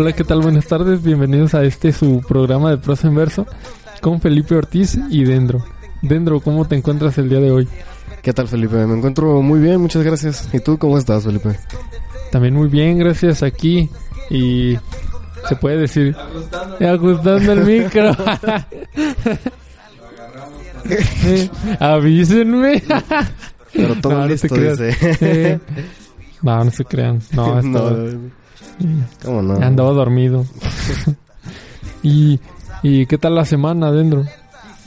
Hola, ¿qué tal? Buenas tardes. Bienvenidos a este su programa de prosa en verso con Felipe Ortiz y Dendro. Dendro, ¿cómo te encuentras el día de hoy? ¿Qué tal, Felipe? Me encuentro muy bien, muchas gracias. ¿Y tú cómo estás, Felipe? También muy bien, gracias aquí. Y se puede decir ajustando el micro. Eh, avísenme. Pero todo No, no listo, te creas. dice. Eh, no, no se crean. No, No, ¿Cómo no? andaba dormido. y, ¿Y qué tal la semana dentro?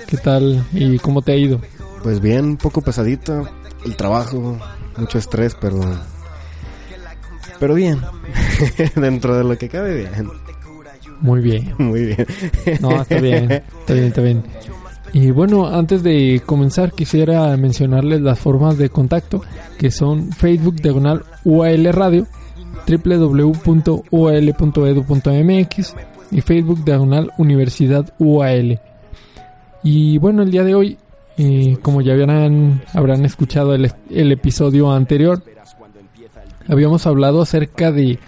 ¿Qué tal y cómo te ha ido? Pues bien, un poco pesadito. El trabajo, mucho estrés, pero... Pero bien. Dentro de lo que cabe, bien. Muy bien. Muy bien. No, está bien, está bien, está bien. Y bueno, antes de comenzar quisiera mencionarles las formas de contacto que son Facebook diagonal UAL Radio, www.ual.edu.mx y Facebook diagonal Universidad UAL. Y bueno, el día de hoy, eh, como ya habrán, habrán escuchado el, el episodio anterior, habíamos hablado acerca de,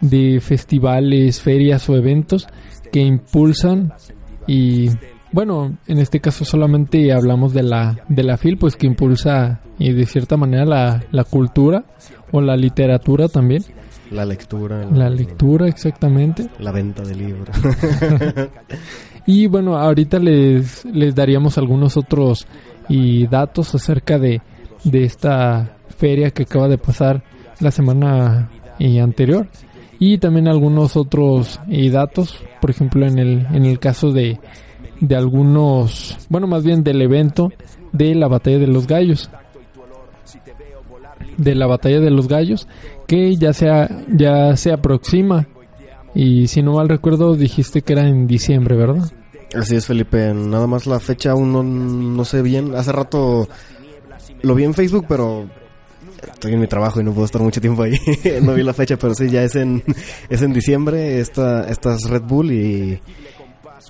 de festivales, ferias o eventos que impulsan y bueno, en este caso solamente hablamos de la de la FIL, pues que impulsa y de cierta manera la, la cultura o la literatura también, La lectura. la lectura exactamente. La venta de libros. Y bueno, ahorita les, les daríamos algunos otros y datos acerca de, de esta feria que acaba de pasar la semana eh, anterior. Y también algunos otros y datos, por ejemplo, en el, en el caso de, de algunos, bueno, más bien del evento de la batalla de los gallos. De la batalla de los gallos, que ya, sea, ya se aproxima. Y si no mal recuerdo, dijiste que era en diciembre, ¿verdad? Así es, Felipe. Nada más la fecha aún no, no sé bien. Hace rato lo vi en Facebook, pero estoy en mi trabajo y no puedo estar mucho tiempo ahí. no vi la fecha, pero sí, ya es en, es en diciembre esta, estas Red Bull y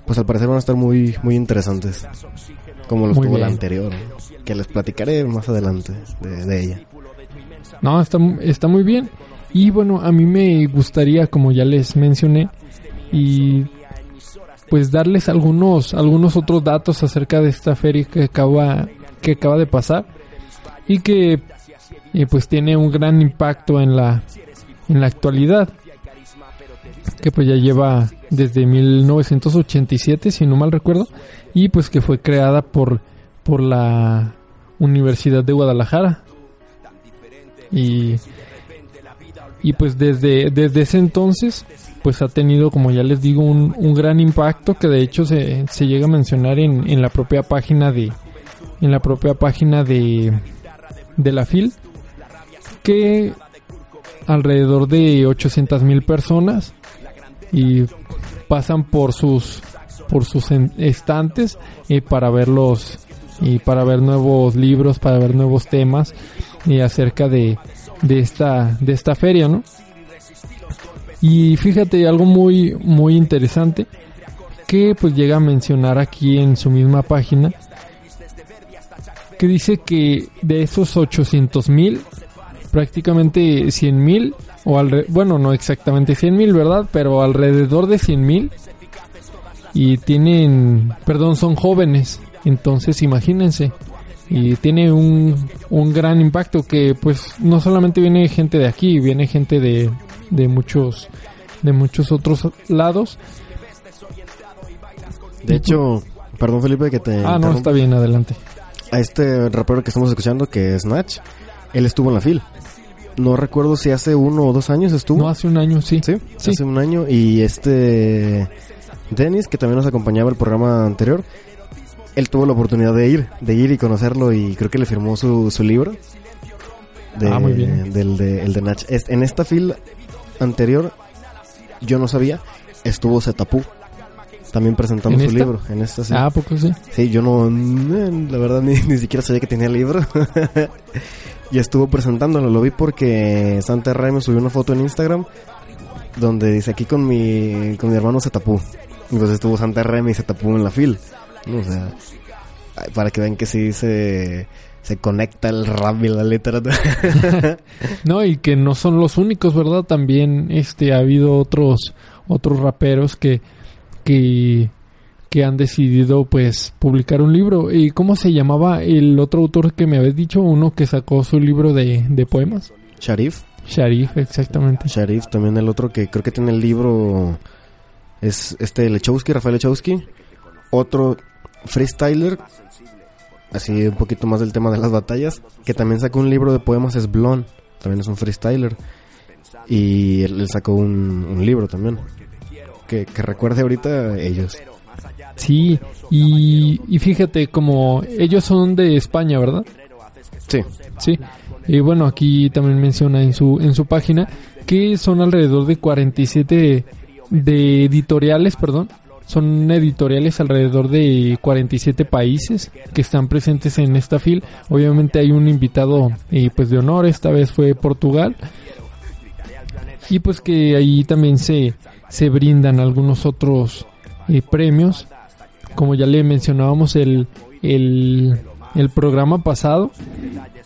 pues al parecer van a estar muy, muy interesantes. Como los Muy tuvo la anterior, que les platicaré más adelante de, de ella. No, está, está muy bien. Y bueno, a mí me gustaría, como ya les mencioné, y pues darles algunos, algunos otros datos acerca de esta feria que acaba, que acaba de pasar y que eh, pues tiene un gran impacto en la, en la actualidad. Que pues ya lleva desde 1987, si no mal recuerdo, y pues que fue creada por, por la Universidad de Guadalajara. Y, y pues desde, desde ese entonces pues ha tenido como ya les digo un, un gran impacto que de hecho se, se llega a mencionar en, en la propia página de en la propia página de de la FIL que alrededor de 800 mil personas y pasan por sus por sus estantes eh, para verlos y para ver nuevos libros para ver nuevos temas y acerca de, de esta de esta feria no y fíjate algo muy muy interesante que pues llega a mencionar aquí en su misma página que dice que de esos 800 mil prácticamente 100 mil o alre- bueno no exactamente 100 mil verdad pero alrededor de 100 mil y tienen perdón son jóvenes. Entonces imagínense y tiene un, un gran impacto que pues no solamente viene gente de aquí viene gente de de muchos de muchos otros lados. De hecho, perdón Felipe que te... Ah, no, está bien, adelante. A este rapero que estamos escuchando, que es Natch, él estuvo en la fil. No recuerdo si hace uno o dos años estuvo. No, hace un año, sí. Sí, Sí. hace un año. Y este Dennis, que también nos acompañaba el programa anterior, él tuvo la oportunidad de ir, de ir y conocerlo y creo que le firmó su, su libro. De, Ah, muy bien. Del de, el de Nach. En esta fila anterior, yo no sabía, estuvo Zetapu. También presentando ¿En su esta? libro. En esta sí. Ah, ¿a poco sí. Sí, yo no, mm, la verdad ni, ni siquiera sabía que tenía el libro. y estuvo presentándolo, lo vi porque Santa Ray me subió una foto en Instagram donde dice aquí con mi, con mi hermano se tapó. Entonces estuvo Santa Ray y se tapó en la fil. ¿No? O sea, ay, para que vean que sí se, se conecta el rap y la literatura. No, y que no son los únicos, ¿verdad? También este ha habido otros otros raperos que que que han decidido pues publicar un libro. ¿Y cómo se llamaba el otro autor que me habías dicho? Uno que sacó su libro de, de poemas. Sharif, Sharif, exactamente. Sharif, también el otro que creo que tiene el libro es este Lechowski, Rafael Lechowski. Otro freestyler, así un poquito más del tema de las batallas, que también sacó un libro de poemas, es Blon, también es un freestyler. Y él, él sacó un, un libro también. Que, que recuerde ahorita ellos. Sí, y, y fíjate como ellos son de España, ¿verdad? Sí, Sí. Y bueno, aquí también menciona en su en su página que son alrededor de 47 de editoriales, perdón. Son editoriales alrededor de 47 países que están presentes en esta fil. Obviamente hay un invitado eh, pues de honor, esta vez fue Portugal. Y pues que ahí también se, se brindan algunos otros eh, premios. Como ya le mencionábamos el, el, el programa pasado,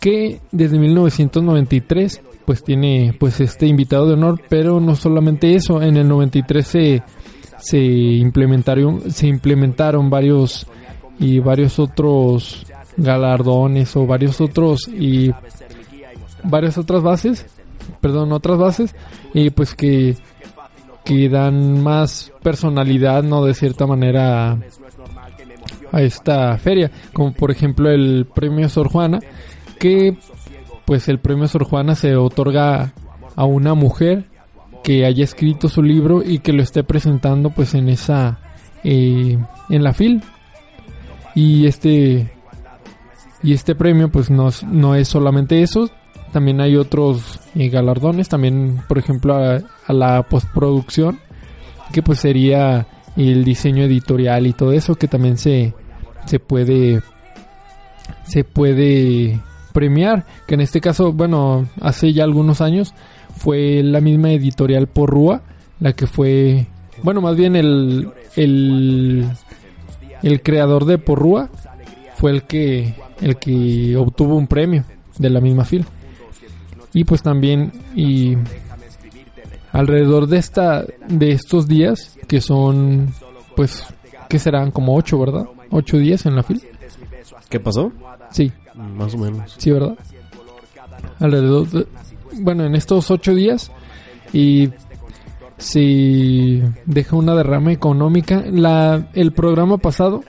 que desde 1993 pues tiene pues este invitado de honor, pero no solamente eso, en el 93 se, se implementaron se implementaron varios y varios otros galardones o varios otros y varias otras bases, perdón, otras bases y pues que que dan más personalidad, no de cierta manera a, esta feria, como por ejemplo el premio Sor Juana, que pues el premio Sor Juana se otorga a una mujer que haya escrito su libro y que lo esté presentando pues en esa eh, en la fil. Y este y este premio pues no, es- no es solamente eso también hay otros eh, galardones también por ejemplo a, a la postproducción que pues sería el diseño editorial y todo eso que también se se puede se puede premiar que en este caso bueno hace ya algunos años fue la misma editorial Porrúa la que fue bueno más bien el el el creador de Porrúa fue el que el que obtuvo un premio de la misma fila. Y pues también y alrededor de esta de estos días que son pues que serán como ocho verdad ocho días en la fila. ¿qué pasó? sí. Más o menos. sí verdad alrededor de, bueno en estos ocho días y si deja una derrama económica la el programa pasado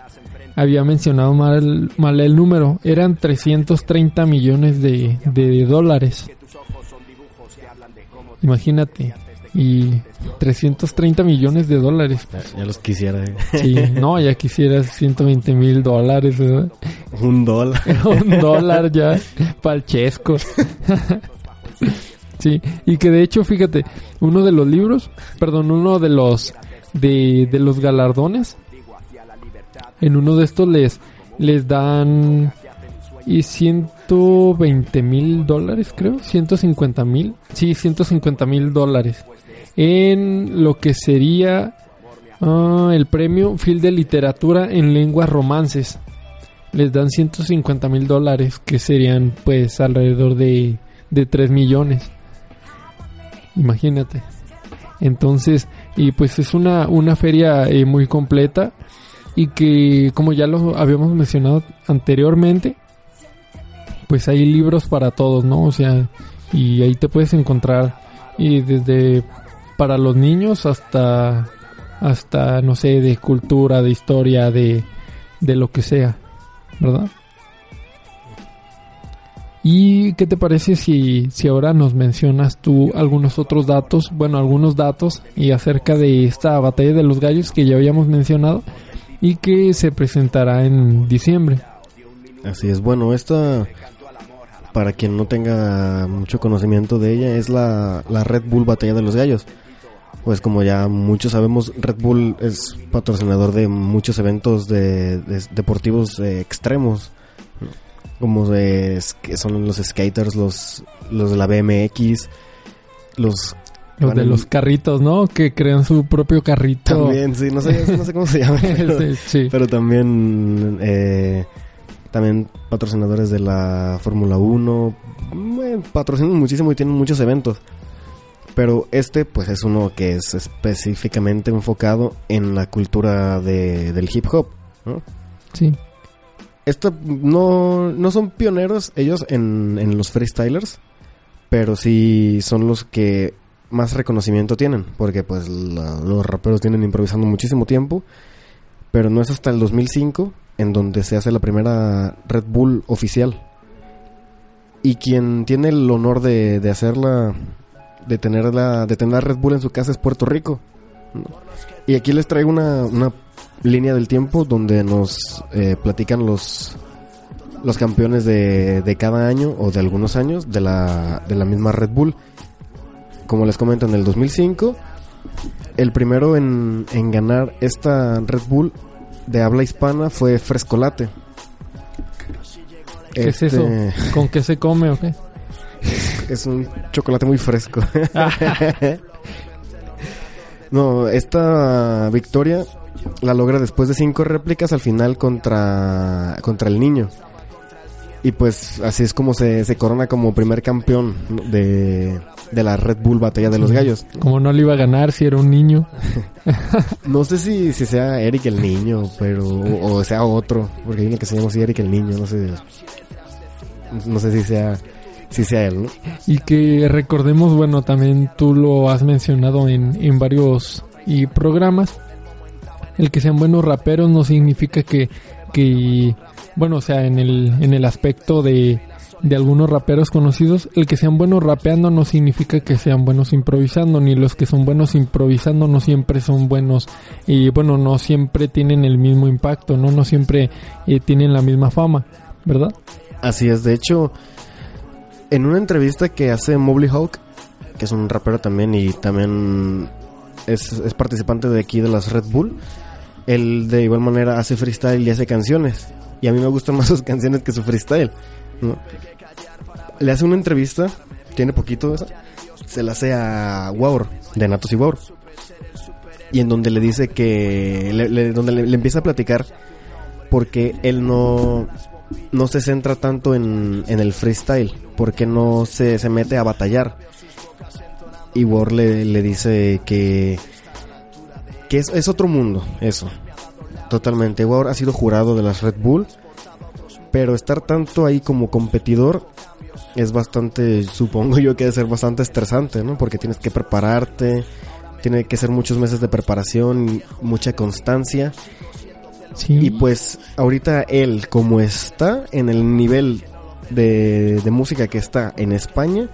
había mencionado mal, mal el número eran 330 millones de, de dólares imagínate y 330 millones de dólares Ya, ya los quisiera. eh. sí, no ya quisieras 120 mil dólares ¿verdad? Un dólar. un dólar ya pa'l chesco. sí, y que de hecho, fíjate, uno de los libros, perdón, uno de los de, de los galardones, en uno de estos les les dan y 120 mil dólares, creo, 150 mil, sí, 150 mil dólares en lo que sería ah, el premio Phil de Literatura en Lenguas Romances. Les dan 150 mil dólares, que serían pues alrededor de, de 3 millones. Imagínate. Entonces, y pues es una, una feria eh, muy completa y que como ya lo habíamos mencionado anteriormente, pues hay libros para todos, ¿no? O sea, y ahí te puedes encontrar y desde para los niños hasta hasta no sé de cultura, de historia, de de lo que sea, ¿verdad? ¿Y qué te parece si, si ahora nos mencionas tú algunos otros datos, bueno, algunos datos y acerca de esta batalla de los gallos que ya habíamos mencionado y que se presentará en diciembre? Así es, bueno, esta, para quien no tenga mucho conocimiento de ella, es la, la Red Bull Batalla de los Gallos. Pues como ya muchos sabemos, Red Bull es patrocinador de muchos eventos de, de- deportivos eh, extremos. Como de, que son los skaters, los, los de la BMX, los... Los de en- los carritos, ¿no? Que crean su propio carrito. También, sí, no sé, no sé cómo se llama. pero- Sí, sí. pero también eh, también patrocinadores de la Fórmula 1 bueno, patrocinan muchísimo y tienen muchos eventos pero este pues es uno que es específicamente enfocado en la cultura de- del hip hop ¿no? sí. Esto no, no son pioneros ellos en, en los freestylers, pero sí son los que más reconocimiento tienen, porque pues la- los raperos tienen improvisando muchísimo tiempo, pero no es hasta el 2005 en donde se hace la primera Red Bull oficial. Y quien tiene el honor de, de hacerla, de tenerla, de tener Red Bull en su casa es Puerto Rico. Y aquí les traigo una línea del tiempo donde nos eh, platican los los campeones de, de cada año o de algunos años de la, de la misma Red Bull. Como les comento, en el 2005, el primero en, en ganar esta Red Bull de habla hispana fue Frescolate. ¿Qué es Este, eso? ¿Con qué se come o qué? Es un chocolate muy fresco. no, esta victoria la logra después de cinco réplicas al final contra, contra el niño. Y pues así es como se, se corona como primer campeón de, de la Red Bull Batalla de los Gallos. Como no le iba a ganar si era un niño. No sé si, si sea Eric el niño, pero o, o sea otro, porque hay uno que se llama así Eric el niño, no sé. No sé si sea si sea él, ¿no? Y que recordemos, bueno, también tú lo has mencionado en, en varios y programas. El que sean buenos raperos no significa que, que bueno, o sea, en el, en el aspecto de, de algunos raperos conocidos, el que sean buenos rapeando no significa que sean buenos improvisando, ni los que son buenos improvisando no siempre son buenos, y bueno, no siempre tienen el mismo impacto, no, no siempre eh, tienen la misma fama, ¿verdad? Así es, de hecho, en una entrevista que hace Mobley Hawk, que es un rapero también y también es, es participante de aquí de las Red Bull, él de igual manera hace freestyle y hace canciones. Y a mí me gustan más sus canciones que su freestyle. Le hace una entrevista, tiene poquito esa, se la hace a Waur, de Natos y Waur. Y en donde le dice que, le- le- donde le, le empieza a platicar porque él no, no se centra tanto en, en el freestyle, porque no se, se mete a batallar. Y War le, le dice que, que es, es otro mundo, eso. Totalmente. War ha sido jurado de las Red Bull, pero estar tanto ahí como competidor es bastante, supongo yo que debe ser bastante estresante, ¿no? Porque tienes que prepararte, tiene que ser muchos meses de preparación, mucha constancia. Sí. Y pues ahorita él, como está en el nivel de, de música que está en España,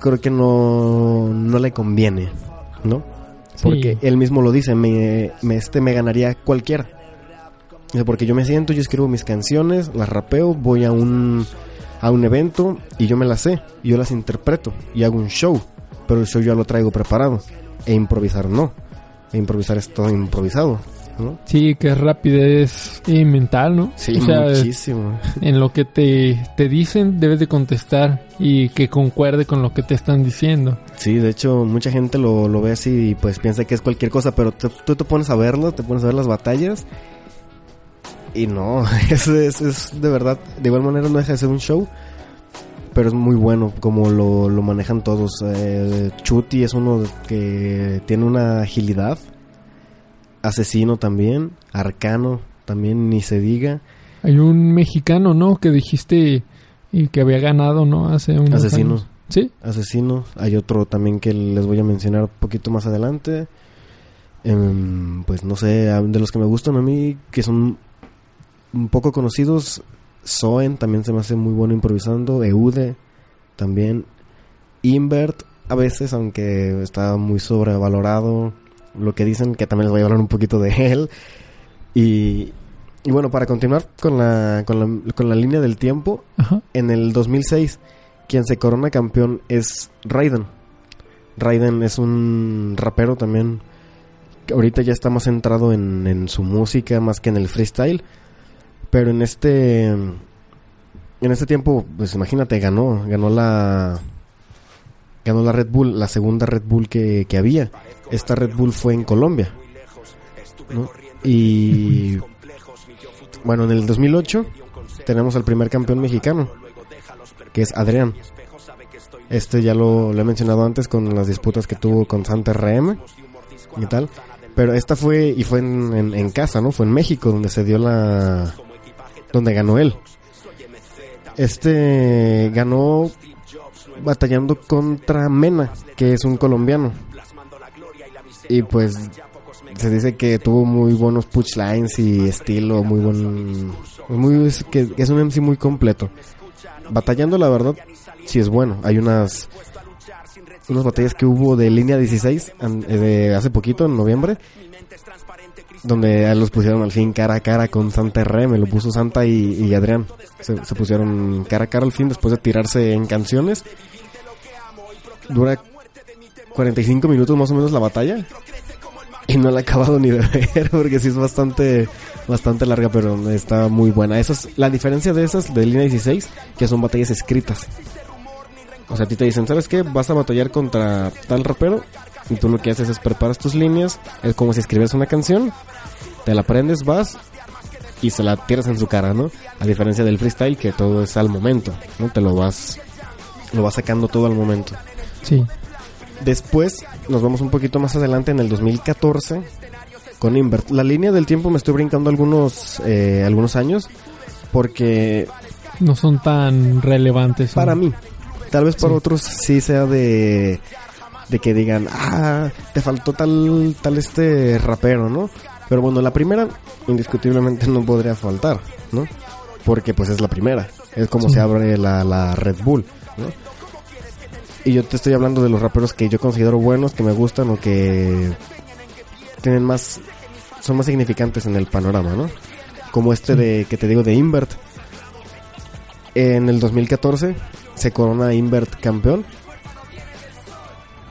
creo que no, no le conviene, ¿no? Porque él mismo lo dice, me, este me ganaría cualquiera. Porque yo me siento, yo escribo mis canciones, las rapeo, voy a un, a un evento y yo me las sé, y yo las interpreto y hago un show, pero el show ya lo traigo preparado. E improvisar no. E improvisar es todo improvisado, ¿no? Sí, que es rapidez eh, mental, ¿no? Sí, o sea, muchísimo. en lo que te, te dicen debes de contestar y que concuerde con lo que te están diciendo. Sí, de hecho, mucha gente lo, lo ve así y pues piensa que es cualquier cosa, pero te- tú te pones a verlo, te pones a ver las batallas y no, es, es, es de verdad, de igual manera no deja de ser un show, pero es muy bueno como lo, lo manejan todos. Eh, Chuti es uno que tiene una agilidad, Asesino también, Arcano también, ni se diga, Hay un mexicano, ¿no? Que dijiste y que había ganado, ¿no? Hace unos Asesino. años. Sí. Asesino. Hay otro también que les voy a mencionar un poquito más adelante. Em, pues no sé, de los que me gustan a mí, que son un poco conocidos, Soen también se me hace muy bueno improvisando, Eude también, Invert a veces, aunque está muy sobrevalorado, lo que dicen, que también les voy a hablar un poquito de él. Y, y bueno, para continuar con la, con la, con la línea del tiempo, Ajá. en el 2006, quien se corona campeón es Raiden. Raiden es un rapero también que ahorita ya está más centrado en, en su música más que en el freestyle. Pero en este en este tiempo, pues imagínate, ganó, ganó la ganó la Red Bull, la segunda Red Bull que, que había. Esta Red Bull fue en Colombia. Y bueno, en el 2008 tenemos al primer campeón mexicano, que es Adrián. Este ya lo, he mencionado antes con las disputas que tuvo con Santa RM y tal. Pero esta fue, y fue en- en casa, ¿no? Fue en México donde se dio la... donde ganó él. Este ganó batallando contra Mena, que es un colombiano. Y pues se dice que tuvo muy buenos punchlines y estilo, muy buen... Muy, es, que es un MC muy completo. Batallando, la verdad, sí es bueno. Hay unas unas batallas que hubo de línea 16 an- eh, de hace poquito, en noviembre, donde los pusieron al fin cara a cara con Santa R, me lo puso Santa y, Adrián. Se, se pusieron cara a cara al fin después de tirarse en canciones. Dura 45 minutos más o menos la batalla. Y no la he acabado ni de ver porque sí es bastante bastante larga, pero está muy buena. Esa es la diferencia de esas de línea 16, que son batallas escritas. O sea, a ti te dicen, ¿sabes qué? Vas a batallar contra tal rapero y tú lo que haces es preparas tus líneas, es como si escribieras una canción, te la aprendes, vas y se la tiras en su cara, ¿no? A diferencia del freestyle que todo es al momento, ¿no? Te lo vas lo vas sacando todo al momento. Sí. Después nos vamos un poquito más adelante en el 2014 con Invert. La línea del tiempo me estoy brincando algunos eh, algunos años porque No son tan relevantes. para ¿no? mí, tal vez para Sí. otros sí sea de de que digan, "Ah, te faltó tal tal este rapero, ¿no?" Pero bueno, la primera indiscutiblemente no podría faltar, ¿no? Porque pues es la primera. Es como Sí. se abre la, la Red Bull, ¿no? Y yo te estoy hablando de los raperos que yo considero buenos, que me gustan o que tienen más son más significantes en el panorama, ¿no? Como este de que te digo de Invert. En el 2014 se corona Invert campeón.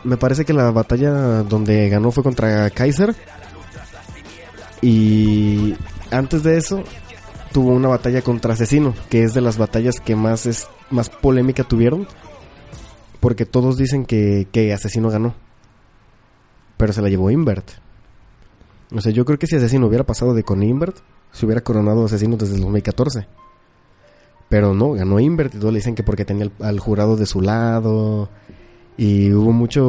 Me parece que la batalla donde ganó fue contra Kaiser. Y antes de eso tuvo una batalla contra Asesino, que es de las batallas que más es más polémica tuvieron, porque todos dicen que, que Asesino ganó. Pero se la llevó Invert. O sea, yo creo que si Asesino hubiera pasado de con Invert, se hubiera coronado Asesino desde el 2014. Pero no, ganó Invert y todos le dicen que porque tenía al, al jurado de su lado. Y hubo mucho.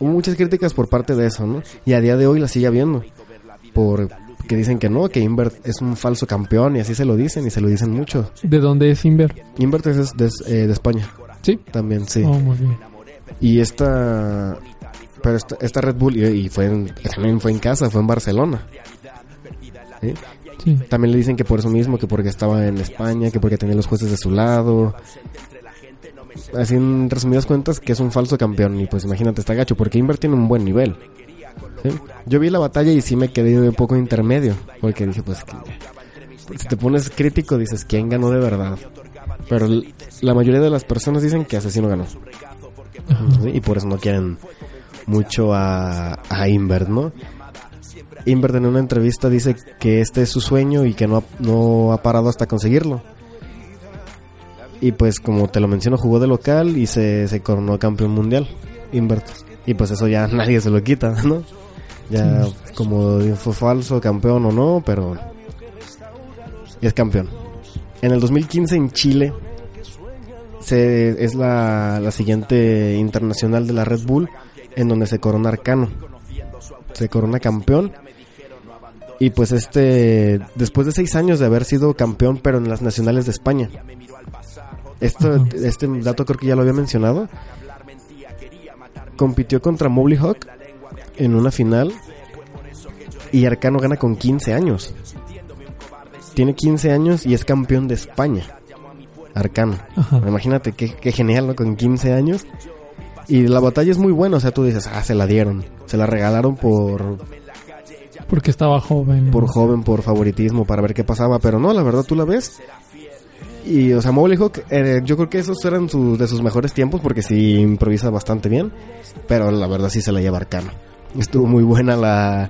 Hubo muchas críticas por parte de eso, ¿no? Y a día de hoy la sigue habiendo. Por que dicen que no, que Invert es un falso campeón y así se lo dicen y se lo dicen mucho. ¿De dónde es Inver? Invert es de, eh, de España, Sí. también, sí. Oh, muy bien. Y esta. Pero esta, esta Red Bull, y, y fue en- también fue en casa, fue en Barcelona. ¿Sí? Sí. También le dicen que por eso mismo, que porque estaba en España, que porque tenía los jueces de su lado. Así en resumidas cuentas, que es un falso campeón. Y pues imagínate, está gacho, porque Inver tiene un buen nivel. ¿sí? Yo vi la batalla y sí me quedé un poco intermedio, porque dije, pues, que- si te pones crítico, dices, ¿quién ganó de verdad? Pero la mayoría de las personas dicen que Asesino ganó. Y por eso no quieren mucho a, a Invert, ¿no? Invert en una entrevista dice que este es su sueño y que no ha, no ha parado hasta conseguirlo. Y pues como te lo menciono, jugó de local y se, coronó campeón mundial, Invert. Y pues eso ya nadie se lo quita, ¿no? Ya como fue falso, campeón o no, pero es campeón. En el 2015 en Chile se, es la, la siguiente internacional de la Red Bull en donde se corona Arcano. Se corona campeón. Y pues este, después de seis años de haber sido campeón, pero en las nacionales de España. Esto, este dato creo que ya lo había mencionado. Compitió contra Mowgli Hawk en una final y Arcano gana con 15 años. Tiene 15 años y es campeón de España. Arcano. Ajá. Imagínate qué, qué genial, ¿no? Con 15 años. Y la batalla es muy buena, o sea, tú dices, ah, se la dieron. Se la regalaron por, Porque estaba joven. por joven, por favoritismo, para ver qué pasaba. Pero no, la verdad tú la ves. Y, o sea, Hawk, eh, yo creo que esos eran sus- de sus mejores tiempos porque sí improvisa bastante bien. Pero la verdad sí se la lleva Arcano. Estuvo muy buena la,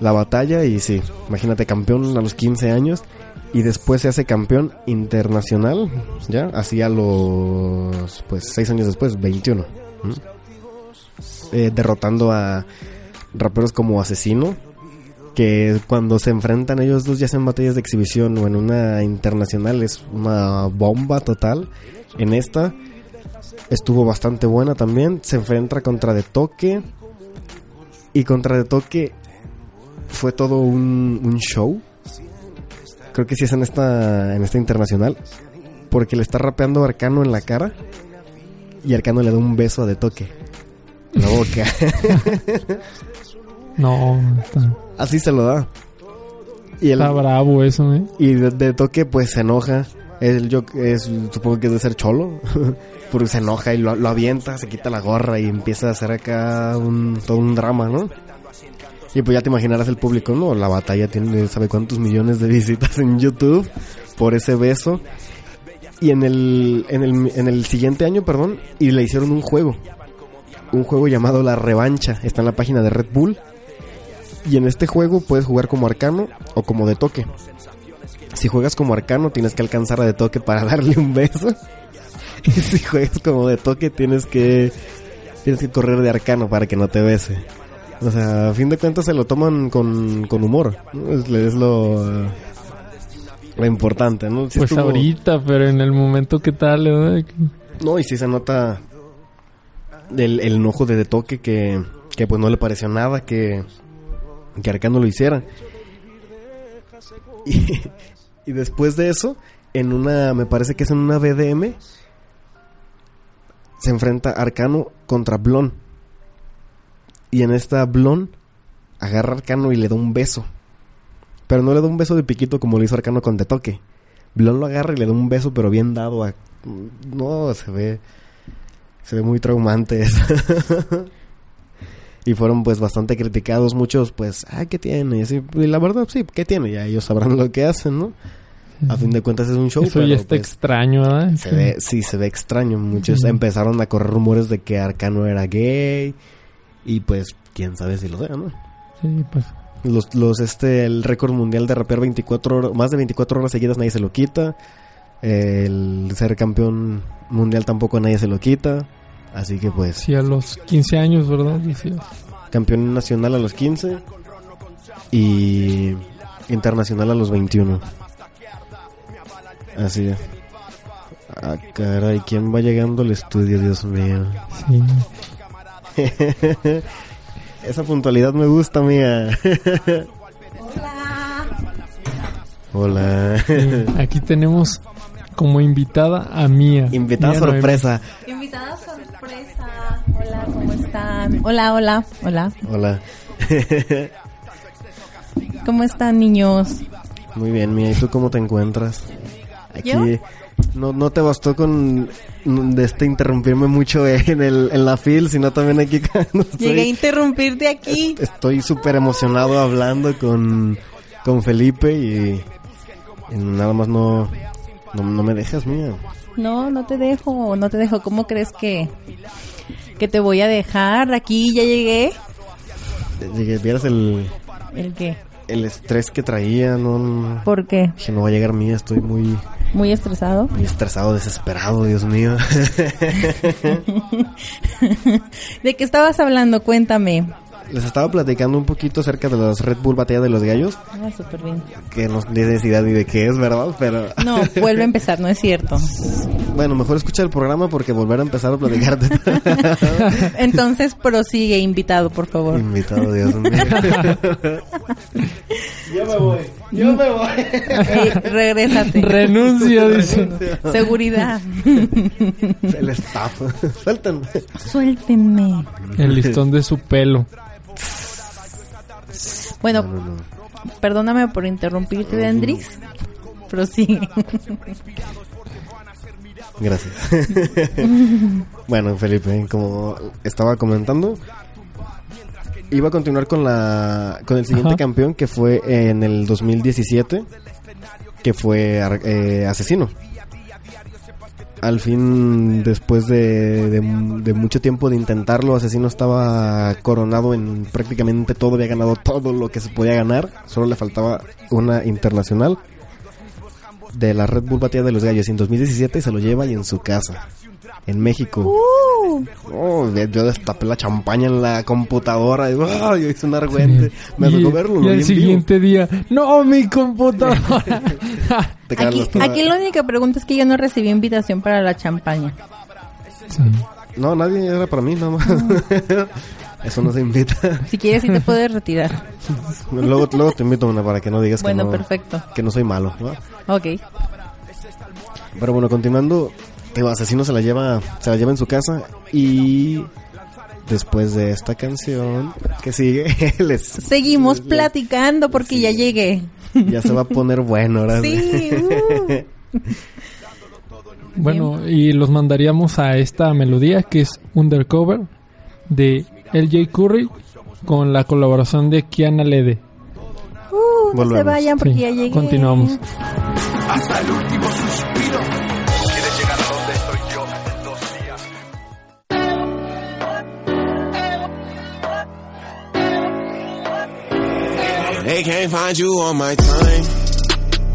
la batalla y sí, imagínate, campeón a los 15 años. Y después se hace campeón internacional, ya, así a los, pues, 6 años después, 21. Eh, derrotando a raperos como Asesino, que cuando se enfrentan ellos dos ya sea en batallas de exhibición o en una internacional es una bomba total. En esta estuvo bastante buena también. Se enfrenta contra De Toque y contra De Toque fue todo un, un show. Creo que sí es en esta en esta internacional porque le está rapeando Arcano en la cara y Arcano le da un beso De Toque en la boca. No, está, Así se lo da. Y está bravo eso, ¿eh? Y de, de toque, pues se enoja. Él, yo es, supongo que es de ser cholo. Porque se enoja y lo, lo avienta, se quita la gorra y empieza a hacer acá un, todo un drama, ¿no? Y pues ya te imaginarás el público, ¿no? La batalla tiene, ¿sabe cuántos millones de visitas en YouTube por ese beso? Y en el, en el, en el siguiente año, perdón, y le hicieron un juego. Un juego llamado La Revancha. Está en la página de Red Bull. Y en este juego puedes jugar como arcano o como de toque. Si juegas como arcano, tienes que alcanzar a de toque para darle un beso. Y si juegas como de toque, tienes que tienes que correr de arcano para que no te bese. O sea, a fin de cuentas se lo toman con, con humor. ¿no? Es, es lo, lo importante, ¿no? Sí pues estuvo- ahorita, pero en el momento que tal, ¿verdad? No, y sí se nota el, el enojo de, de toque que, que pues no le pareció nada que, que Arcano lo hiciera. Y, y después de eso, en una, me parece que es en una BDM, se enfrenta Arcano contra Blon. Y en esta Blon agarra a Arcano y le da un beso. Pero no le da un beso de piquito como lo hizo Arcano con De Toque. Blon lo agarra y le da un beso, pero bien dado. A... No, se ve. Se ve muy traumante eso. y fueron pues bastante criticados. Muchos, pues, ay, ¿qué tiene? Sí, y la verdad, sí, ¿qué tiene? Ya ellos sabrán lo que hacen, ¿no? A fin de cuentas es un show. Eso pero, ya está pues, extraño, ¿verdad? se ve, sí, se ve extraño. Muchos empezaron a correr rumores de que Arcano era gay. Y pues, quién sabe si lo sea, ¿no? Sí, pues. Los, los, este, el récord mundial de rapear 24 horas, más de 24 horas seguidas nadie se lo quita. El ser campeón mundial tampoco nadie se lo quita. Así que pues, Sí, a los 15 años, ¿verdad? Campeón nacional a los 15 y internacional a los 21. Así es. Ah, caray, ¿quién va llegando al estudio, Dios mío? Sí. Esa puntualidad me gusta, mía. Hola. Sí, Aquí tenemos como invitada a Mía. Invitada Mía Noemi. sorpresa. Invitada sorpresa. Hola, ¿cómo están? Hola, hola, hola. Hola. ¿Cómo están, niños? Muy bien, Mía. ¿Y tú cómo te encuentras? Aquí ¿Yo? No, no te bastó con de este interrumpirme mucho en el en la fil, sino también aquí estoy- Llegué a interrumpirte aquí. est- estoy súper emocionado hablando con, con Felipe y, y nada más no, no no me dejas, Mía. No, no te dejo, no te dejo. ¿Cómo crees que, que te voy a dejar? Aquí ya llegué. Llegué- Vieras el, ¿El qué? el estrés que traía, no ¿Por qué? dije no va a llegar Mía, estoy muy ¿Muy estresado? muy estresado, desesperado, Dios mío. ¿De qué estabas hablando? Cuéntame. Les estaba platicando un poquito acerca de las Red Bull Batalla de los Gallos, Ah, súper bien. que no tienes idea ni de qué es, ¿verdad? Pero No, vuelve a empezar, no es cierto. bueno, mejor escucha el programa porque volver a empezar a platicarte. Entonces prosigue, invitado, por favor. Invitado, Dios mío. ya me voy. Yo me voy. Ey, regrésate. Renuncio, dice. Seguridad. El staff. Suéltenme. Suéltenme. El listón de su pelo. Bueno, No, no, no. perdóname por interrumpirte, Dendrix. Prosigue. Gracias. bueno, Felipe, como estaba comentando, iba a continuar con la con el siguiente Ajá. campeón que fue en el 2017, que fue eh, Asesino. Al fin, después de, de- de mucho tiempo de intentarlo, Asesino estaba coronado en prácticamente todo, había ganado todo lo que se podía ganar, solo le faltaba una internacional de la Red Bull Batalla de los Gallos y en 2017 se lo lleva y en su casa, en México. Uh, Oh, yo destapé la champaña en la computadora y ¡ah! yo hice un argüente. Me y, tocó verlo, y al en vivo. siguiente día, no, mi computadora. Aquí, aquí la única pregunta es que yo no recibí invitación para la champaña. Sí. No, nadie era para mí, nada más. Eso no se invita. Si quieres, sí te puedes retirar. luego, luego te invito una para que no digas Bueno, que, no, perfecto. que no soy malo. ¿no? Ok. Pero bueno, continuando, digo, Asesino se la lleva, se la lleva en su casa y después de esta canción que sigue, les, Seguimos les- platicando porque ya llegué. ya se va a poner bueno ahora. Sí, uh. Bueno, y los mandaríamos a esta melodía que es Undercover de LJ Curry con la colaboración de Kiana Lede. Uh, no se Volvemos. vayan porque Sí, ya llegué. continuamos. hasta el último suspiro. They can't find you on my time.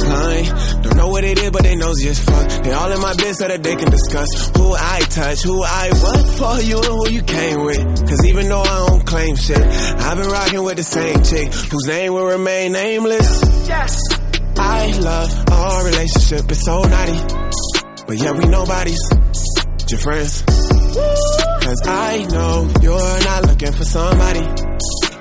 Line. Don't know what it is, but they know just fuck. They all in my biz so that they can discuss who I touch, who I what for you and who you came with. Cause even though I don't claim shit, I've been rocking with the same chick whose name will remain nameless. Yes. I love our relationship, it's so naughty. But yeah, we nobodies. Your friends. Cause I know you're not looking for somebody.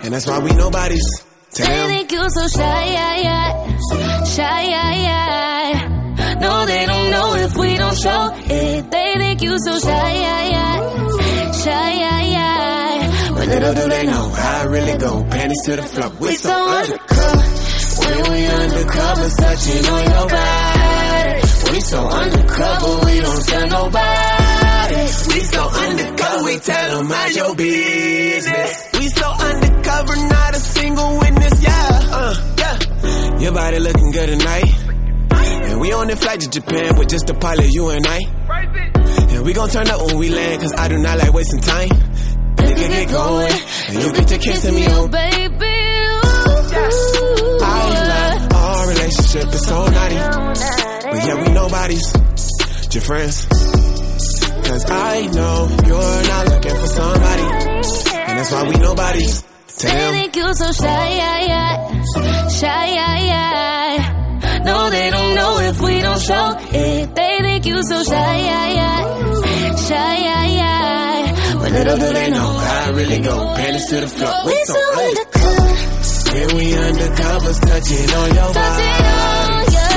And that's why we nobodies. To They think you so shy, yeah, yeah. shy, yeah, yeah. No, they don't know if we don't show it. They think you so shy, yeah, yeah. shy, yeah, yeah. But Little do they know how I really go. Panties to the floor. We so undercover. When we undercover, touching on your body. We so undercover, we don't tell nobody. We so undercover, we tell them mind your business. We so undercover, not a single witness, yeah. Uh, yeah. Your body looking good tonight. And we on the flight to Japan with just the pilot, you and I. And we gon' turn up when we land, cause I do not like wasting time. And you can get going, and you get to kissing me oh, on. baby. Ooh, I love our relationship, it's so naughty. But yeah, we nobodies, your friends. Cause I know you're not looking for somebody. And that's why we nobodies. To They think you so shy, yeah, yeah. shy, yeah, yeah. No, they don't know if we don't show it. They think you so shy, yeah, yeah. shy, yeah, yeah. But Little do they know I really go. Panties to the floor. we so undercover. When we undercover, touching on your body.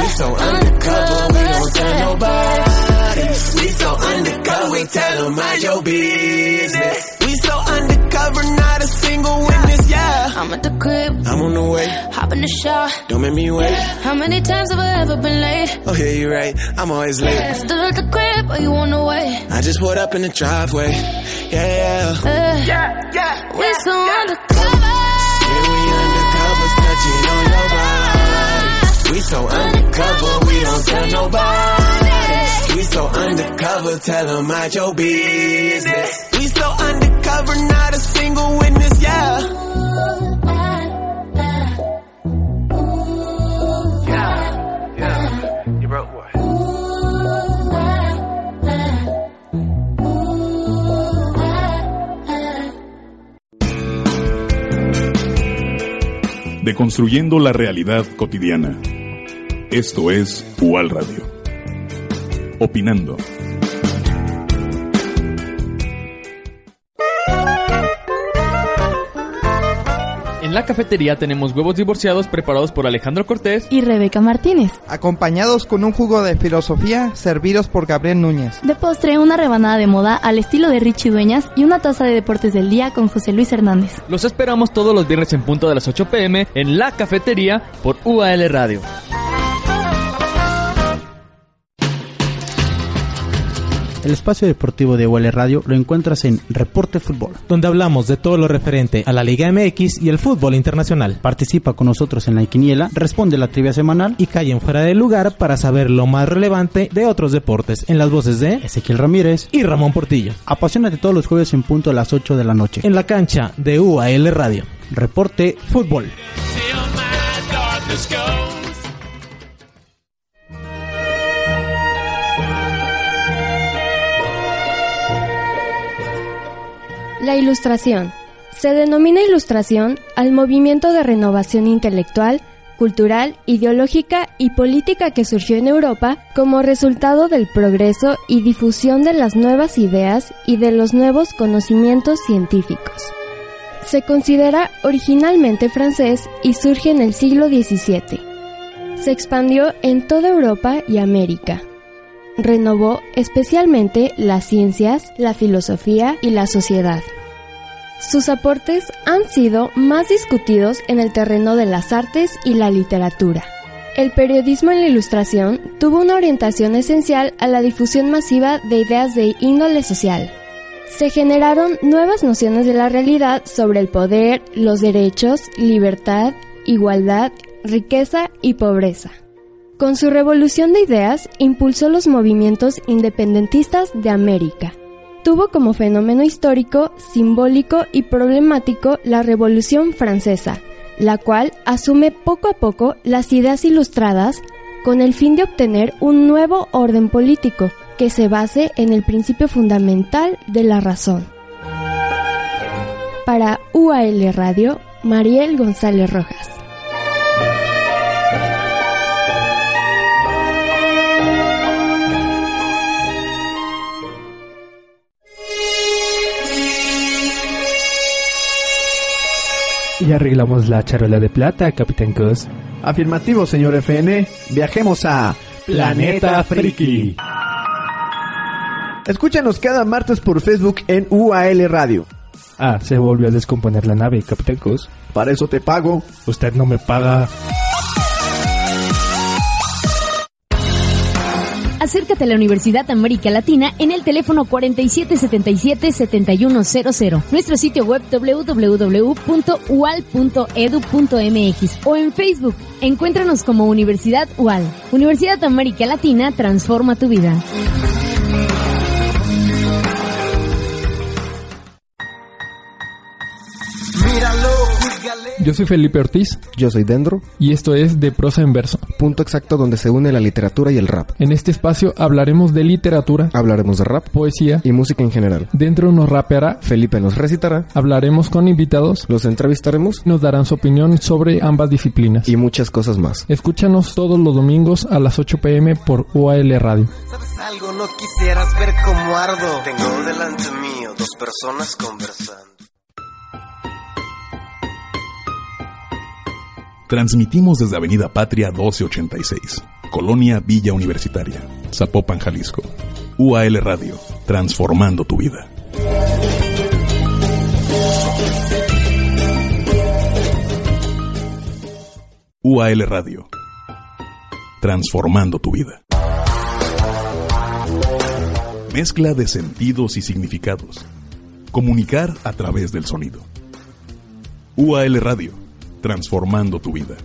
We so undercover, we don't tell nobody. We so undercover, we tell them mind your business. We so undercover, not a single witness, yeah. I'm at the crib, I'm on the way, hop in the shower. don't make me wait. How many times have I ever been late? Oh yeah, you're right, I'm always late. Still at the crib, or you on the way? I just pulled up in the driveway, yeah, yeah. Uh, Yeah, yeah. we so undercover. Yeah, we undercover, touching on your body. We so undercover, we don't tell nobody. We so undercover, tell them mind your business. We so undercover, not a single witness, yeah. Yeah, yeah. You broke boy. Deconstruyendo la realidad cotidiana. Esto es UAL Radio. Opinando. En la cafetería tenemos huevos divorciados preparados por Alejandro Cortés y Rebeca Martínez. Acompañados con un jugo de filosofía servidos por Gabriel Núñez. De postre, una rebanada de moda al estilo de Richie Dueñas y una taza de deportes del día con José Luis Hernández. Los esperamos todos los viernes en punto de las 8 pm en la cafetería por UAL Radio. El espacio deportivo de UL Radio lo encuentras en Reporte Fútbol, donde hablamos de todo lo referente a la Liga MX y el fútbol internacional. Participa con nosotros en la quiniela, responde la trivia semanal y cae en fuera de lugar para saber lo más relevante de otros deportes en las voces de Ezequiel Ramírez y Ramón Portillo. Apasionate todos los jueves en punto a las 8 de la noche en la cancha de UAL Radio. Reporte Fútbol. La ilustración. Se denomina ilustración al movimiento de renovación intelectual, cultural, ideológica y política que surgió en Europa como resultado del progreso y difusión de las nuevas ideas y de los nuevos conocimientos científicos. Se considera originalmente francés y surge en el siglo XVII. Se expandió en toda Europa y América renovó especialmente las ciencias, la filosofía y la sociedad. Sus aportes han sido más discutidos en el terreno de las artes y la literatura. El periodismo en la ilustración tuvo una orientación esencial a la difusión masiva de ideas de índole social. Se generaron nuevas nociones de la realidad sobre el poder, los derechos, libertad, igualdad, riqueza y pobreza. Con su revolución de ideas, impulsó los movimientos independentistas de América. Tuvo como fenómeno histórico, simbólico y problemático la Revolución Francesa, la cual asume poco a poco las ideas ilustradas con el fin de obtener un nuevo orden político que se base en el principio fundamental de la razón. Para UAL Radio, Mariel González Rojas. Y arreglamos la charola de plata, Capitán Cos. Afirmativo, señor FN. Viajemos a Planeta Friki. Escúchanos cada martes por Facebook en UAL Radio. Ah, se volvió a descomponer la nave, Capitán Cos. Para eso te pago. Usted no me paga. Acércate a la Universidad América Latina en el teléfono 4777-7100, nuestro sitio web www.ual.edu.mx o en Facebook. Encuéntranos como Universidad UAL. Universidad América Latina transforma tu vida. Yo soy Felipe Ortiz. Yo soy Dendro. Y esto es De Prosa en Verso. Punto exacto donde se une la literatura y el rap. En este espacio hablaremos de literatura. Hablaremos de rap. Poesía. Y música en general. Dentro nos rapeará. Felipe nos recitará. Hablaremos con invitados. Los entrevistaremos. Nos darán su opinión sobre ambas disciplinas. Y muchas cosas más. Escúchanos todos los domingos a las 8 pm por UAL Radio. ¿Sabes algo? No quisieras ver cómo ardo. Tengo delante mío dos personas conversando. Transmitimos desde Avenida Patria 1286, Colonia Villa Universitaria, Zapopan, Jalisco. UAL Radio, transformando tu vida. UAL Radio, transformando tu vida. Mezcla de sentidos y significados. Comunicar a través del sonido. UAL Radio transformando tu vida.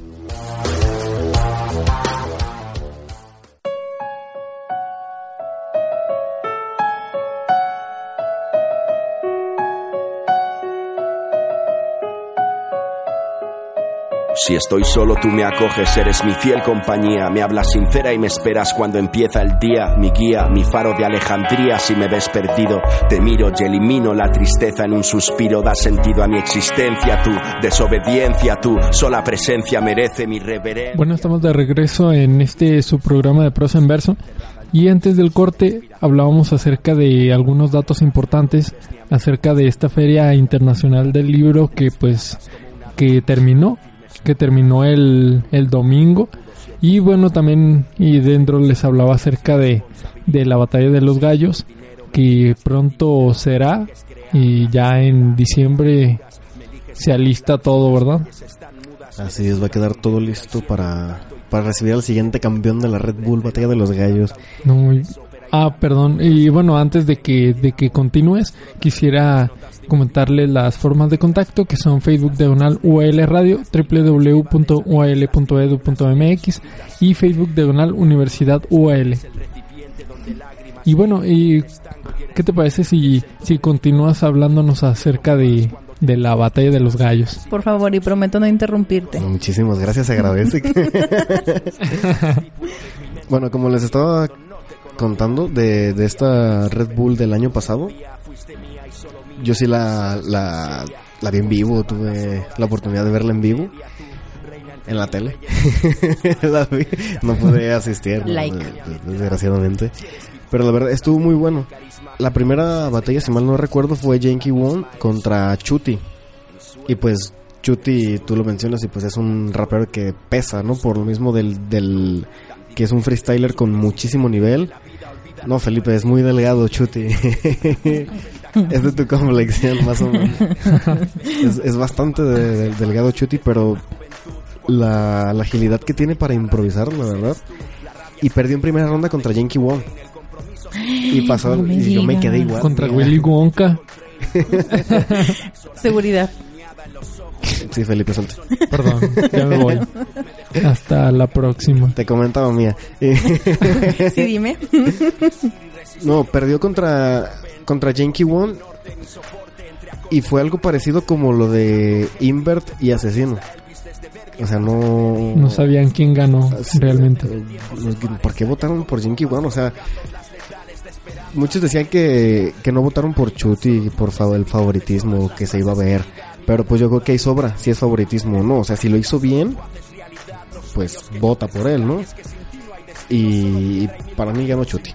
Si estoy solo, tú me acoges, eres mi fiel compañía. Me hablas sincera y me esperas cuando empieza el día. Mi guía, mi faro de Alejandría. Si me ves perdido, te miro y elimino la tristeza en un suspiro. Da sentido a mi existencia, tu desobediencia, tu sola presencia merece mi reverencia. Bueno, estamos de regreso en este su programa de prosa en verso. Y antes del corte hablábamos acerca de algunos datos importantes acerca de esta feria internacional del libro que pues que terminó, que terminó el, el domingo. Y bueno, también y dentro les hablaba acerca de, de la batalla de los gallos, que pronto será y ya en diciembre se alista todo, ¿verdad? Así es, va a quedar todo listo para, para recibir al siguiente campeón de la Red Bull Batalla de los Gallos. No, muy- Ah, perdón. Y bueno, antes de que, de que continúes, quisiera comentarles las formas de contacto que son Facebook Diagonal UAL Radio, www.ual.edu.mx y Facebook Diagonal Universidad UAL. Y bueno, y ¿qué te parece si, si continúas hablándonos acerca de, de la batalla de los gallos? Por favor, y prometo no interrumpirte. Muchísimas gracias, agradece. bueno, como les estaba contando de, de esta Red Bull del año pasado, yo sí la, la, la vi en vivo, tuve la oportunidad de verla en vivo. En la tele. La vi. No pude asistir. Desgraciadamente. Pero la verdad estuvo muy bueno. La primera batalla, si mal no recuerdo, fue Yankee One contra Chuti. Y pues Chuti, tú lo mencionas, y pues es un rapero que pesa, ¿no? Por lo mismo del, del que es un freestyler con muchísimo nivel. No, Felipe, es muy delgado Chuti. es de tu complexión, más o menos. es, es bastante de- de- delgado Chuti, pero la, la agilidad que tiene para improvisar, la verdad. Y perdió en primera ronda contra Yankee Wong. Y pasó, No y yo me quedé igual. Contra mira. Willy Wonka. Seguridad. Sí, Felipe, salte. Perdón, ya me voy. Hasta la próxima. Te comentaba mía. Sí, dime. No, perdió contra contra Yankee One y fue algo parecido como lo de Invert y Asesino. O sea, no No sabían quién ganó realmente. ¿Por qué votaron por Yankee One? O sea, muchos decían que, que no votaron por Chuti por fa- el favoritismo que se iba a ver. Pero pues yo creo que hay sobra si es favoritismo o no. O sea, si lo hizo bien, pues vota por él, ¿no? Y para mí ganó Chuti.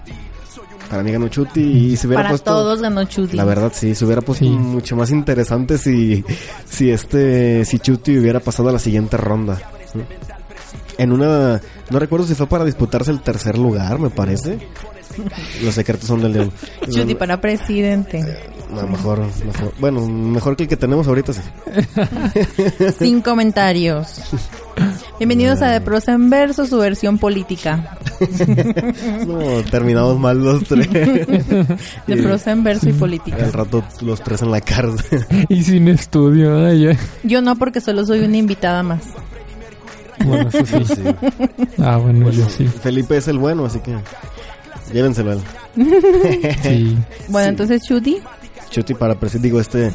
Para mí ganó Chuti y se hubiera Para puesto... todos ganó Chuti. La verdad sí, se hubiera puesto Sí. mucho más interesante si, si este, si Chuti hubiera pasado a la siguiente ronda. ¿no? En una, no recuerdo si fue para disputarse el tercer lugar, me parece. Los secretos son del león. Chuti para presidente. No, mejor, mejor, bueno, mejor que el que tenemos ahorita sí. Sin comentarios. Bienvenidos a De Prosa en Verso, su versión política. No, terminamos mal los tres. De prosa en verso y política. Al rato los tres en la cárcel. Y sin estudio, ay, ay. Yo no, porque solo soy una invitada más. Bueno, eso sí. Sí. Ah, bueno, yo sí. Felipe es el bueno, así que llévenselo a él. Sí. Bueno, entonces Chuti. Chuti para presidente, digo este.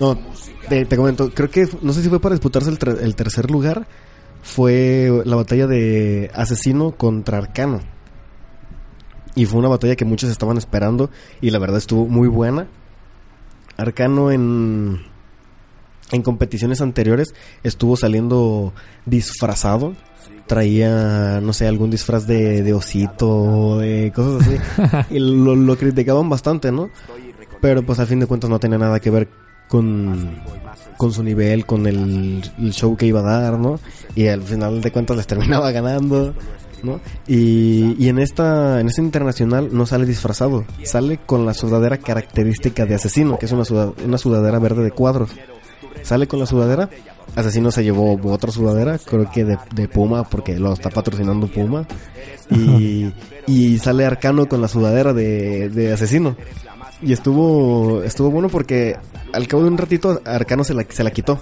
no, te, te comento, creo que no sé si fue para disputarse el, el tercer lugar. Fue la batalla de Asesino contra Arcano. Y fue una batalla que muchos estaban esperando. Y la verdad estuvo muy buena. Arcano en. En competiciones anteriores estuvo saliendo disfrazado. Traía, no sé, algún disfraz de, de osito o de cosas así. y lo, lo criticaban bastante, ¿no? Pero pues al fin de cuentas no tenía nada que ver con, con su nivel, con el, el show que iba a dar, ¿no? Y al final de cuentas les terminaba ganando, ¿no? Y, y en esta en este internacional no sale disfrazado, sale con la sudadera característica de asesino, que es una, suda- una sudadera verde de cuadros. Sale con la sudadera, asesino se llevó otra sudadera, creo que de, Puma, porque lo está patrocinando Puma. Y, y sale Arcano con la sudadera de, de asesino. Y estuvo estuvo bueno porque al cabo de un ratito Arcano se la, se la quitó.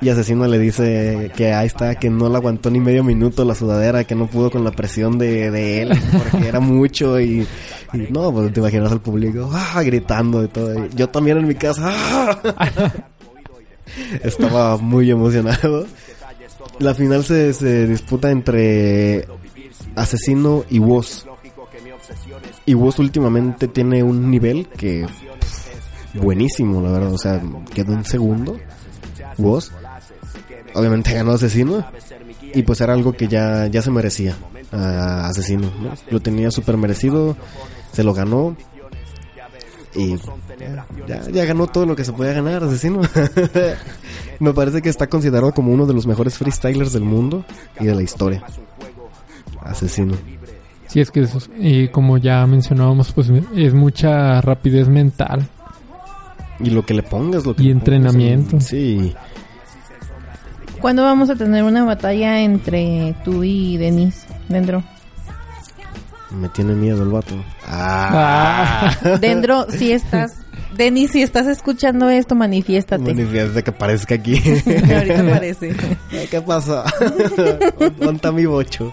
Y Asesino le dice que ahí está, que no la aguantó ni medio minuto la sudadera, que no pudo con la presión de, de él, porque era mucho y, no, pues te imaginas al público ¡ah! gritando y todo. Yo también en mi casa ¡ah! estaba muy emocionado. La final se, se disputa entre Asesino y Woz. Y Woz últimamente tiene un nivel que pff, buenísimo, la verdad. O sea, quedó en segundo. Woz. Obviamente ganó Asesino. Y pues era algo que ya, ya se merecía. a Asesino. ¿no? Lo tenía súper merecido. Se lo ganó. Y ya, ya ganó todo lo que se podía ganar, asesino. Me parece que está considerado como uno de los mejores freestylers del mundo y de la historia. Asesino. Sí, es que eso, es- eh, como ya mencionábamos, pues es mucha rapidez mental. Y lo que le pongas, lo que Y pongas, entrenamiento. Sí. ¿Cuándo vamos a tener una batalla entre tú y Denis dentro? Me tiene miedo el vato. Ah. Dentro, si estás, Denis, si estás escuchando esto, manifiéstate. Manifiesta que aparezca aquí. Ahorita aparece. ¿Qué pasa? ¿Dónde mi bocho?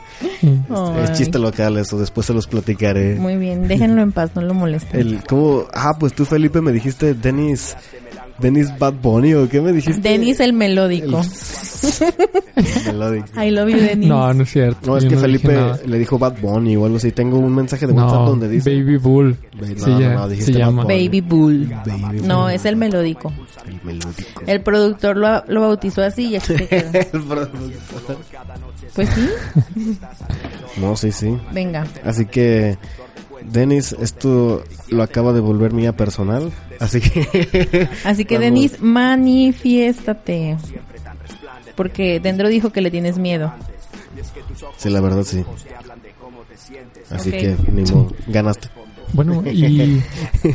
Es chiste local eso, después se los platicaré. Muy bien, déjenlo en paz, no lo molesten. El, ¿cómo? Ah, pues tú, Felipe, me dijiste Dennis... Dennis Bad Bunny, ¿o qué me dijiste? Denis el melódico. Melódico. I love you, Denis. No, no es cierto. No, es yo que no Felipe le dijo Bad Bunny o algo así. Tengo un mensaje de WhatsApp No, donde dice... Baby Bull. Baby- se, no, ya- no, se llama. Baby Bull. Baby No, Bull. es el melódico. El melódico. El productor lo, lo bautizó así y aquí se quedó. El productor. Pues sí, No, sí, sí. venga. Así que, Dennis, esto lo acaba de volver mía personal. Así que. Así que. Denis, manifiéstate. Porque Dendro dijo que le tienes miedo. Sí, la verdad, sí. Así que, ni modo, ganaste. Bueno, y,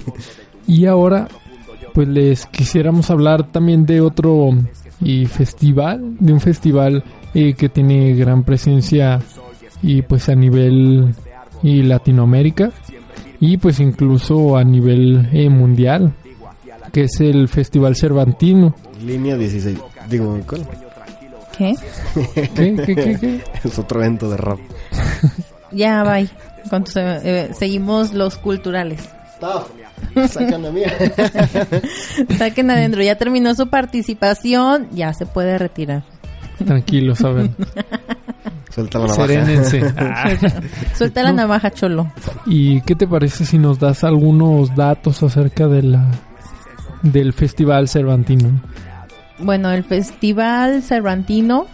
y ahora, pues les quisiéramos hablar también de otro y festival, de un festival eh, que tiene gran presencia y pues a nivel y Latinoamérica y pues incluso a nivel eh, mundial, que es el Festival Cervantino. Línea 16. Digo, ¿cuál? ¿Qué? ¿Qué, qué, qué, qué? Es otro evento de rap. Ya, bye. ¿Cuánto se- eh, seguimos los culturales. Sacan la mía. Saquen adentro. Ya terminó su participación. Ya se puede retirar. Tranquilo, saben. Suelta la navaja. Serénense. Ah. Suelta la navaja, cholo. ¿Y qué te parece si nos das algunos datos acerca de la del Festival Cervantino? Bueno, el Festival Cervantino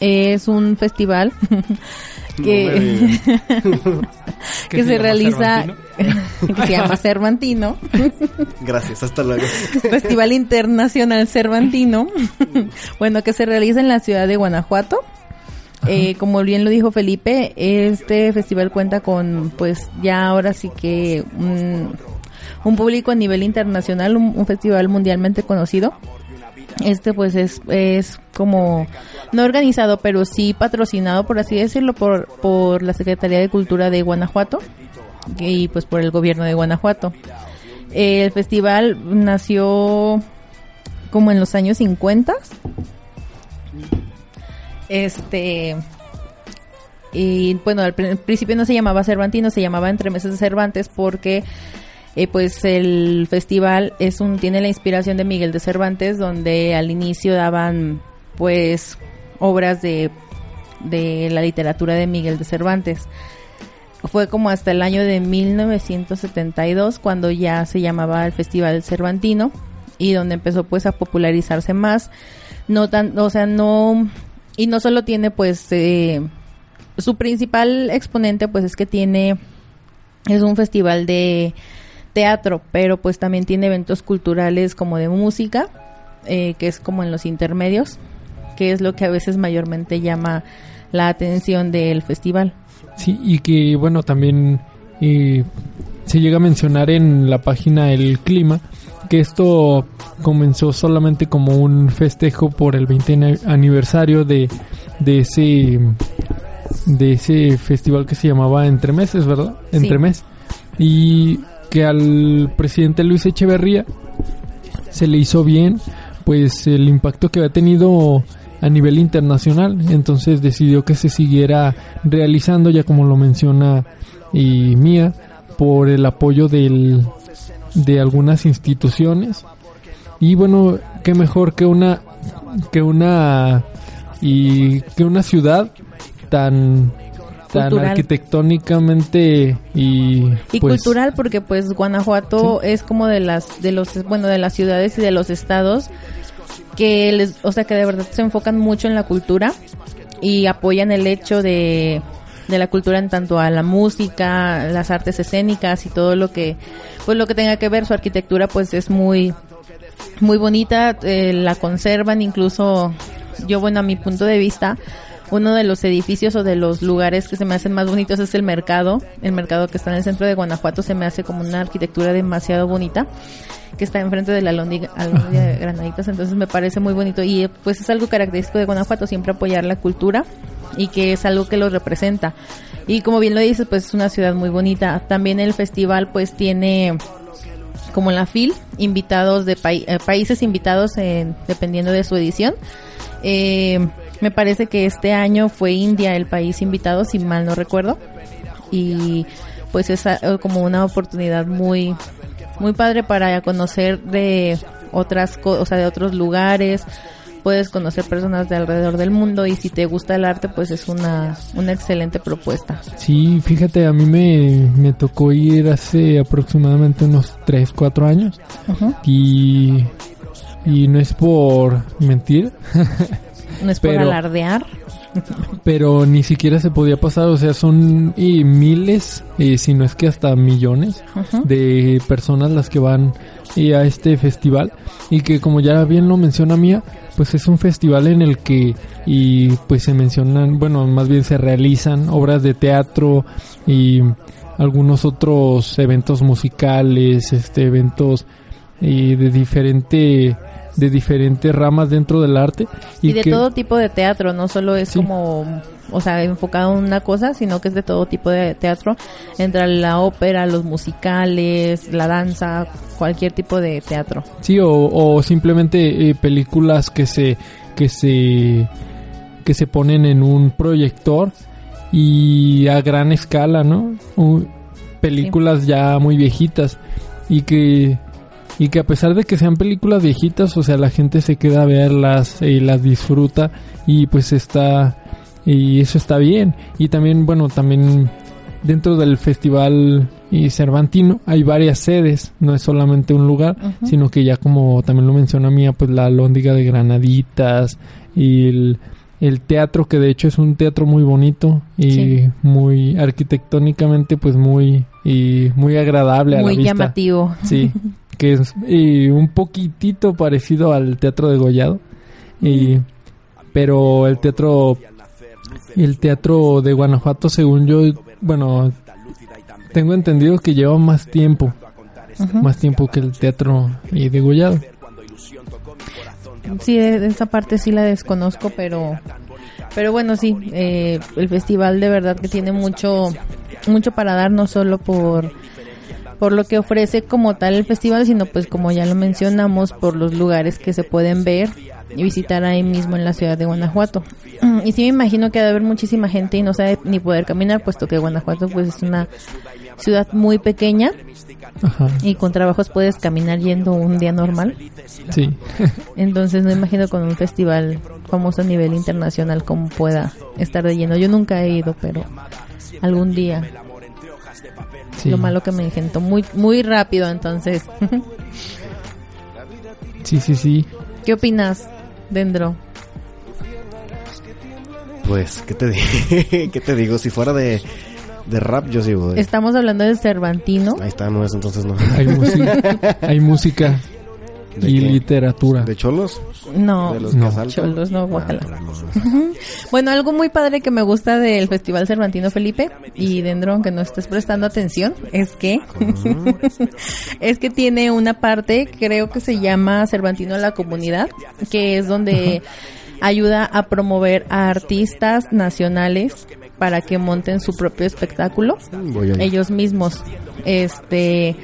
es un festival que, ¿Qué que se se realiza, que se llama Cervantino. Gracias, hasta luego. Festival Internacional Cervantino. bueno, que se realiza en la ciudad de Guanajuato. Eh, como bien lo dijo Felipe, este festival cuenta con, pues ya ahora sí que un, un público a nivel internacional, un, un festival mundialmente conocido. Este pues es, es como, no organizado, pero sí patrocinado, por así decirlo, por, por la Secretaría de Cultura de Guanajuato y pues por el gobierno de Guanajuato. El festival nació como en los años 50. Este. Y bueno, al pr- principio no se llamaba Cervantino, se llamaba Entre Meses de Cervantes porque eh, pues el festival es un tiene la inspiración de Miguel de Cervantes donde al inicio daban pues obras de de la literatura de Miguel de Cervantes. Fue como hasta el año de 1972 cuando ya se llamaba el Festival Cervantino y donde empezó pues a popularizarse más. No tan, o sea, no y no solo tiene pues eh, su principal exponente pues es que tiene es un festival de teatro, pero pues también tiene eventos culturales como de música, eh, que es como en los intermedios, que es lo que a veces mayormente llama la atención del festival. Sí, y que bueno, también eh, se llega a mencionar en la página El Clima que esto comenzó solamente como un festejo por el 20 ani- aniversario de, de ese de ese festival que se llamaba Entre Meses, ¿verdad? Sí. Entre Mes. Y que al presidente Luis Echeverría se le hizo bien pues el impacto que había tenido a nivel internacional entonces decidió que se siguiera realizando ya como lo menciona y Mía por el apoyo del de algunas instituciones y bueno qué mejor que una que una y que una ciudad tan tan Cultural. arquitectónicamente y Y pues, cultural porque pues Guanajuato es como de las de los bueno de las ciudades y de los estados que les o sea que de verdad se enfocan mucho en la cultura y apoyan el hecho de de la cultura en tanto a la música, las artes escénicas y todo lo que pues lo que tenga que ver. Su arquitectura pues es muy muy bonita, eh, la conservan incluso yo bueno a mi punto de vista uno de los edificios o de los lugares que se me hacen más bonitos es el mercado, el mercado que está en el centro de Guanajuato se me hace como una arquitectura demasiado bonita que está enfrente de la Alhóndiga de Granaditas, entonces me parece muy bonito y pues es algo característico de Guanajuato, siempre apoyar la cultura y que es algo que lo representa. Y como bien lo dices, pues es una ciudad muy bonita. También el festival pues tiene como la FIL, invitados de eh, países invitados en- dependiendo de su edición. Eh, me parece que este año fue India el país invitado, si mal no recuerdo. Y pues es como una oportunidad muy, muy padre para conocer de otras cosas, o sea, de otros lugares. Puedes conocer personas de alrededor del mundo y si te gusta el arte, pues es una, una excelente propuesta. Sí, fíjate, a mí me, me tocó ir hace aproximadamente unos 3, 4 años. Y, y no es por mentir. No es por Pero- alardear. pero ni siquiera se podía pasar, o sea, son eh, miles, eh, si no es que hasta millones de personas las que van a este festival. Y que como ya bien lo menciona Mía, pues es un festival en el que y pues se mencionan, bueno, más bien se realizan obras de teatro y algunos otros eventos musicales, este eventos eh, de diferente de diferentes ramas dentro del arte Y, de que- todo tipo de teatro, no solo es como, o sea, enfocado en una cosa, sino que es de todo tipo de teatro. Entra la ópera, los musicales, la danza, cualquier tipo de teatro. Sí, o, o simplemente eh, películas que se que se que se ponen en un proyector y a gran escala, ¿no? U- películas ya muy viejitas y que y que a pesar de que sean películas viejitas, o sea, la gente se queda a verlas y las disfruta y pues está y eso está bien. Y también, bueno, también dentro del festival y Cervantino hay varias sedes, no es solamente un lugar, sino que ya como también lo menciona Mía, pues la Lóndiga de Granaditas y el, el teatro, que de hecho es un teatro muy bonito y Sí. muy arquitectónicamente pues muy y muy agradable a Muy la vista. llamativo. Sí, que es un poquitito parecido al teatro de Gollado. Y pero el teatro el teatro de Guanajuato según yo, bueno, tengo entendido que lleva más tiempo. Más tiempo que el teatro eh, de Gollado. Sí, de esa parte sí la desconozco, pero pero bueno, sí, eh, el festival de verdad que tiene mucho mucho para dar, no solo por por lo que ofrece como tal el festival, sino pues como ya lo mencionamos, por los lugares que se pueden ver y visitar ahí mismo en la ciudad de Guanajuato. Y sí me imagino que ha de haber muchísima gente y no sabe ni poder caminar, puesto que Guanajuato pues es una ciudad muy pequeña Ajá. y con trabajos puedes caminar yendo un día normal. Sí. Entonces no imagino con un festival famoso a nivel internacional cómo pueda estar de lleno. Yo nunca he ido, pero algún día. Sí. Lo malo que me engentó muy muy rápido, entonces. Sí, sí, sí. ¿Qué opinas, Dendro? Pues, ¿qué te, di- ¿qué te digo? Si fuera de, de rap, yo sí voy. Estamos hablando de Cervantino. Ahí está, no es entonces no. Hay música, hay música ¿De y qué? literatura. ¿De cholos? No, ¿De los No. que asaltan? Cholos, no, Ah, guácala. no, no. Bueno, algo muy padre que me gusta del Festival Cervantino Felipe y Dendro, aunque no estés prestando atención, es que es que tiene una parte, creo que se llama Cervantino a la comunidad, que es donde ayuda a promover a artistas nacionales para que monten su propio espectáculo ellos mismos este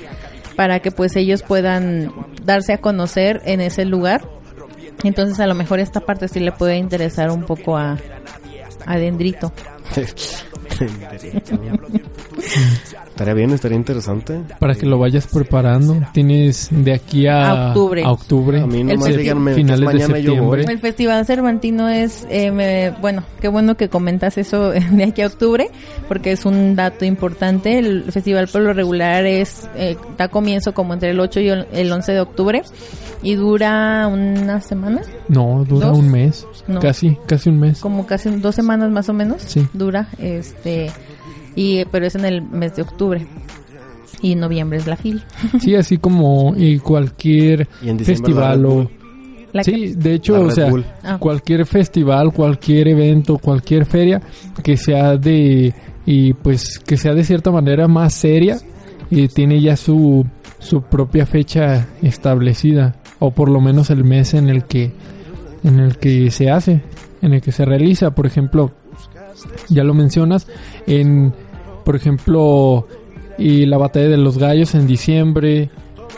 para que pues ellos puedan darse a conocer en ese lugar. Entonces a lo mejor esta parte sí le puede interesar un poco a a Dendrito Estaría bien, estaría interesante. Para que lo vayas preparando. Tienes de aquí a, A octubre. a octubre. A mí El nomás díganme finales de septiembre. El Festival Cervantino es, eh, me- bueno, qué bueno que comentas eso de aquí a octubre, porque es un dato importante. El festival por lo regular es, eh, da comienzo como entre el 8 y el el 11 de octubre y dura una semana, No, dura ¿Dos? un mes. No. Casi, casi un mes. como casi dos semanas más o menos, Sí. dura, este, y pero es en el mes de octubre. Y noviembre es la FIL. Sí, así como y cualquier Y en diciembre festival o... Sí, de hecho, o sea, Bull. Ah. cualquier festival, cualquier evento, cualquier feria que sea de y pues que sea de cierta manera más seria y tiene ya su su propia fecha establecida o por lo menos el mes en el que en el que se hace, en el que se realiza, por ejemplo, ya lo mencionas en por ejemplo y la batalla de los gallos en diciembre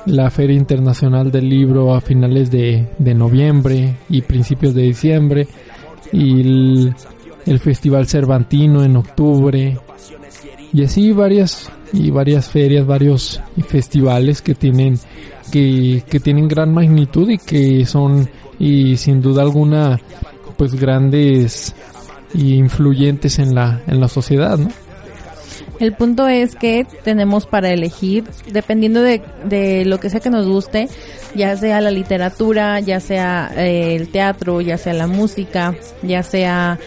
la Feria Internacional del Libro a finales de, de noviembre y principios de diciembre y el, Festival Cervantino en octubre y así varias y varias ferias, varios festivales que tienen que, que tienen gran magnitud y que son y sin duda alguna pues grandes y influyentes en la en la sociedad, ¿no? El punto es que tenemos para elegir, dependiendo de, de lo que sea que nos guste, ya sea la literatura, ya sea eh, el teatro, ya sea la música, ya sea,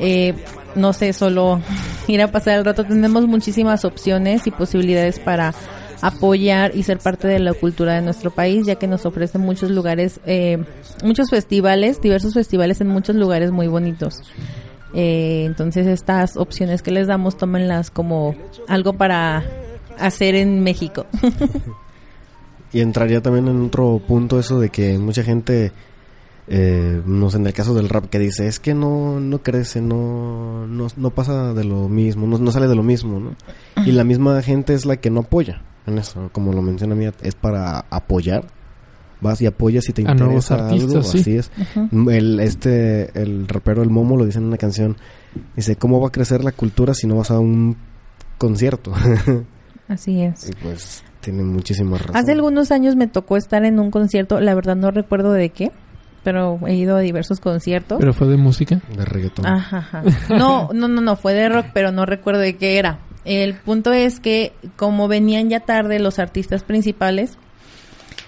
eh, no sé, solo ir a pasar el rato. Tenemos muchísimas opciones y posibilidades para apoyar y ser parte de la cultura de nuestro país, ya que nos ofrece muchos lugares, eh, muchos festivales, diversos festivales en muchos lugares muy bonitos. Eh, entonces estas opciones que les damos, tómenlas como algo para hacer en México. Y entraría también en otro punto eso de que mucha gente, eh, no sé, en el caso del rap, que dice, es que no, no crece, no, no, no pasa de lo mismo, no, no sale de lo mismo. Y la misma gente es la que no apoya en eso, como lo menciona Mía, es para apoyar. Vas y apoyas si te A nuevos interesa artistas, algo, sí. así es. Ujú. El, este, el rapero El Momo lo dice en una canción, dice, ¿cómo va a crecer la cultura si no vas a un concierto? Así es. y pues tiene muchísima razón. Hace algunos años me tocó estar en un concierto, la verdad no recuerdo de qué, pero he ido a diversos conciertos. Pero fue de música. De reggaetón. Ajá, ajá. No, no, no, no, fue de rock, pero no recuerdo de qué era. El punto es que como venían ya tarde los artistas principales,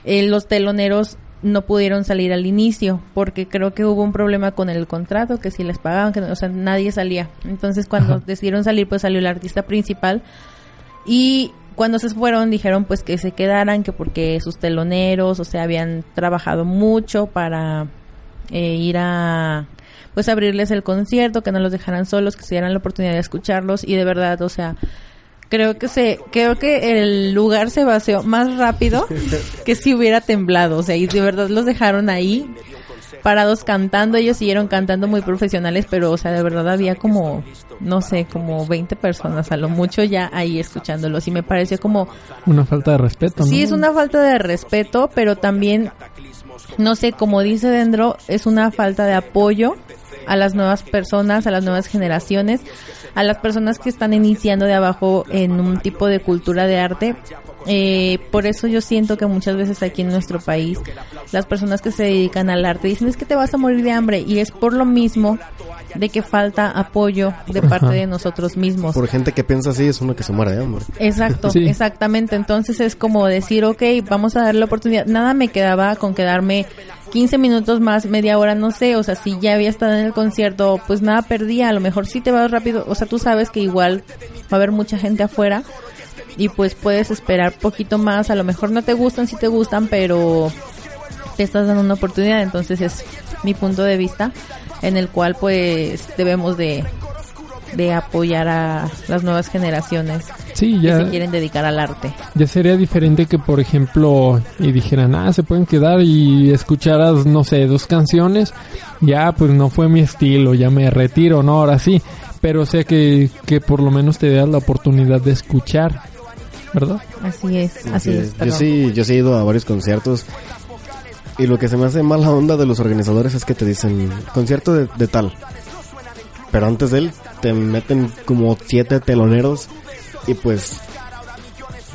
eh, los teloneros no pudieron salir al inicio porque creo que hubo un problema con el contrato, que si les pagaban, que no- o sea, nadie salía. Entonces cuando Ajá. decidieron salir, pues salió el artista principal y cuando se fueron dijeron pues que se quedaran, que porque sus teloneros, o sea, habían trabajado mucho para eh, ir a pues abrirles el concierto, que no los dejaran solos, que se dieran la oportunidad de escucharlos y de verdad, o sea, creo que se creo que el lugar se vació más rápido que si hubiera temblado, o sea, y de verdad los dejaron ahí parados cantando, ellos siguieron cantando muy profesionales, pero o sea, de verdad había como no sé, como 20 personas a lo mucho ya ahí escuchándolos y me pareció como Una falta de respeto, ¿no? Sí, es una falta de respeto, pero también, no sé, como dice Dendro, es una falta de apoyo a las nuevas personas, a las nuevas generaciones, a las personas que están iniciando de abajo en un tipo de cultura de arte. Eh, por eso yo siento que muchas veces aquí en nuestro país las personas que se dedican al arte dicen es que te vas a morir de hambre y es por lo mismo de que falta apoyo de parte Ajá. de nosotros mismos. Por gente que piensa así, es uno que se muere de hambre. Exacto, Sí. exactamente. Entonces es como decir, ok, vamos a darle la oportunidad. Nada me quedaba con quedarme 15 minutos más, media hora, no sé. O sea, si ya había estado en el concierto, pues nada perdía. A lo mejor sí te vas rápido. O sea, tú sabes que igual va a haber mucha gente afuera y pues puedes esperar poquito más. A lo mejor no te gustan, sí te gustan, pero te estás dando una oportunidad. Entonces es mi punto de vista en el cual pues debemos de, de apoyar a las nuevas generaciones Sí, que ya- se quieren dedicar al arte. Ya sería diferente que, por ejemplo, y dijeran, ah, se pueden quedar y escucharas, no sé, dos canciones, ya, pues no fue mi estilo, ya me retiro, ¿no? Ahora sí, pero o sea que, que por lo menos te das la oportunidad de escuchar, ¿verdad? Así es, así Sí, es. yo sí, yo sí he ido a varios conciertos y lo que se me hace mala onda de los organizadores es que te dicen concierto de, de tal, pero antes de él te meten como siete teloneros Y pues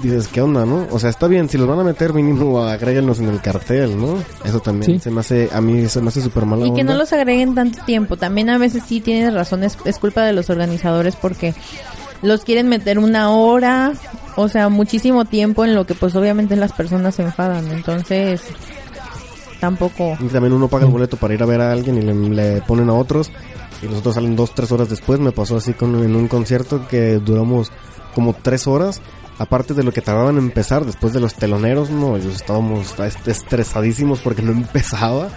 dices, ¿qué onda, no? O sea, está bien, si los van a meter mínimo agréguenlos en el cartel, ¿no? Eso también Sí. se me hace, a mí se me hace súper mala Y que no los agreguen tanto tiempo. También a veces sí tienes razón, es, es culpa de los organizadores porque los quieren meter una hora, o sea, muchísimo tiempo en lo que pues obviamente las personas se enfadan. Entonces, tampoco... Y también uno paga el boleto para ir a ver a alguien y le, le ponen a otros y los otros salen dos, tres horas después. Me pasó así con, en un concierto que duramos como tres horas. Aparte de lo que tardaban en empezar, después de los teloneros, no, ellos estábamos est- estresadísimos porque no empezaba.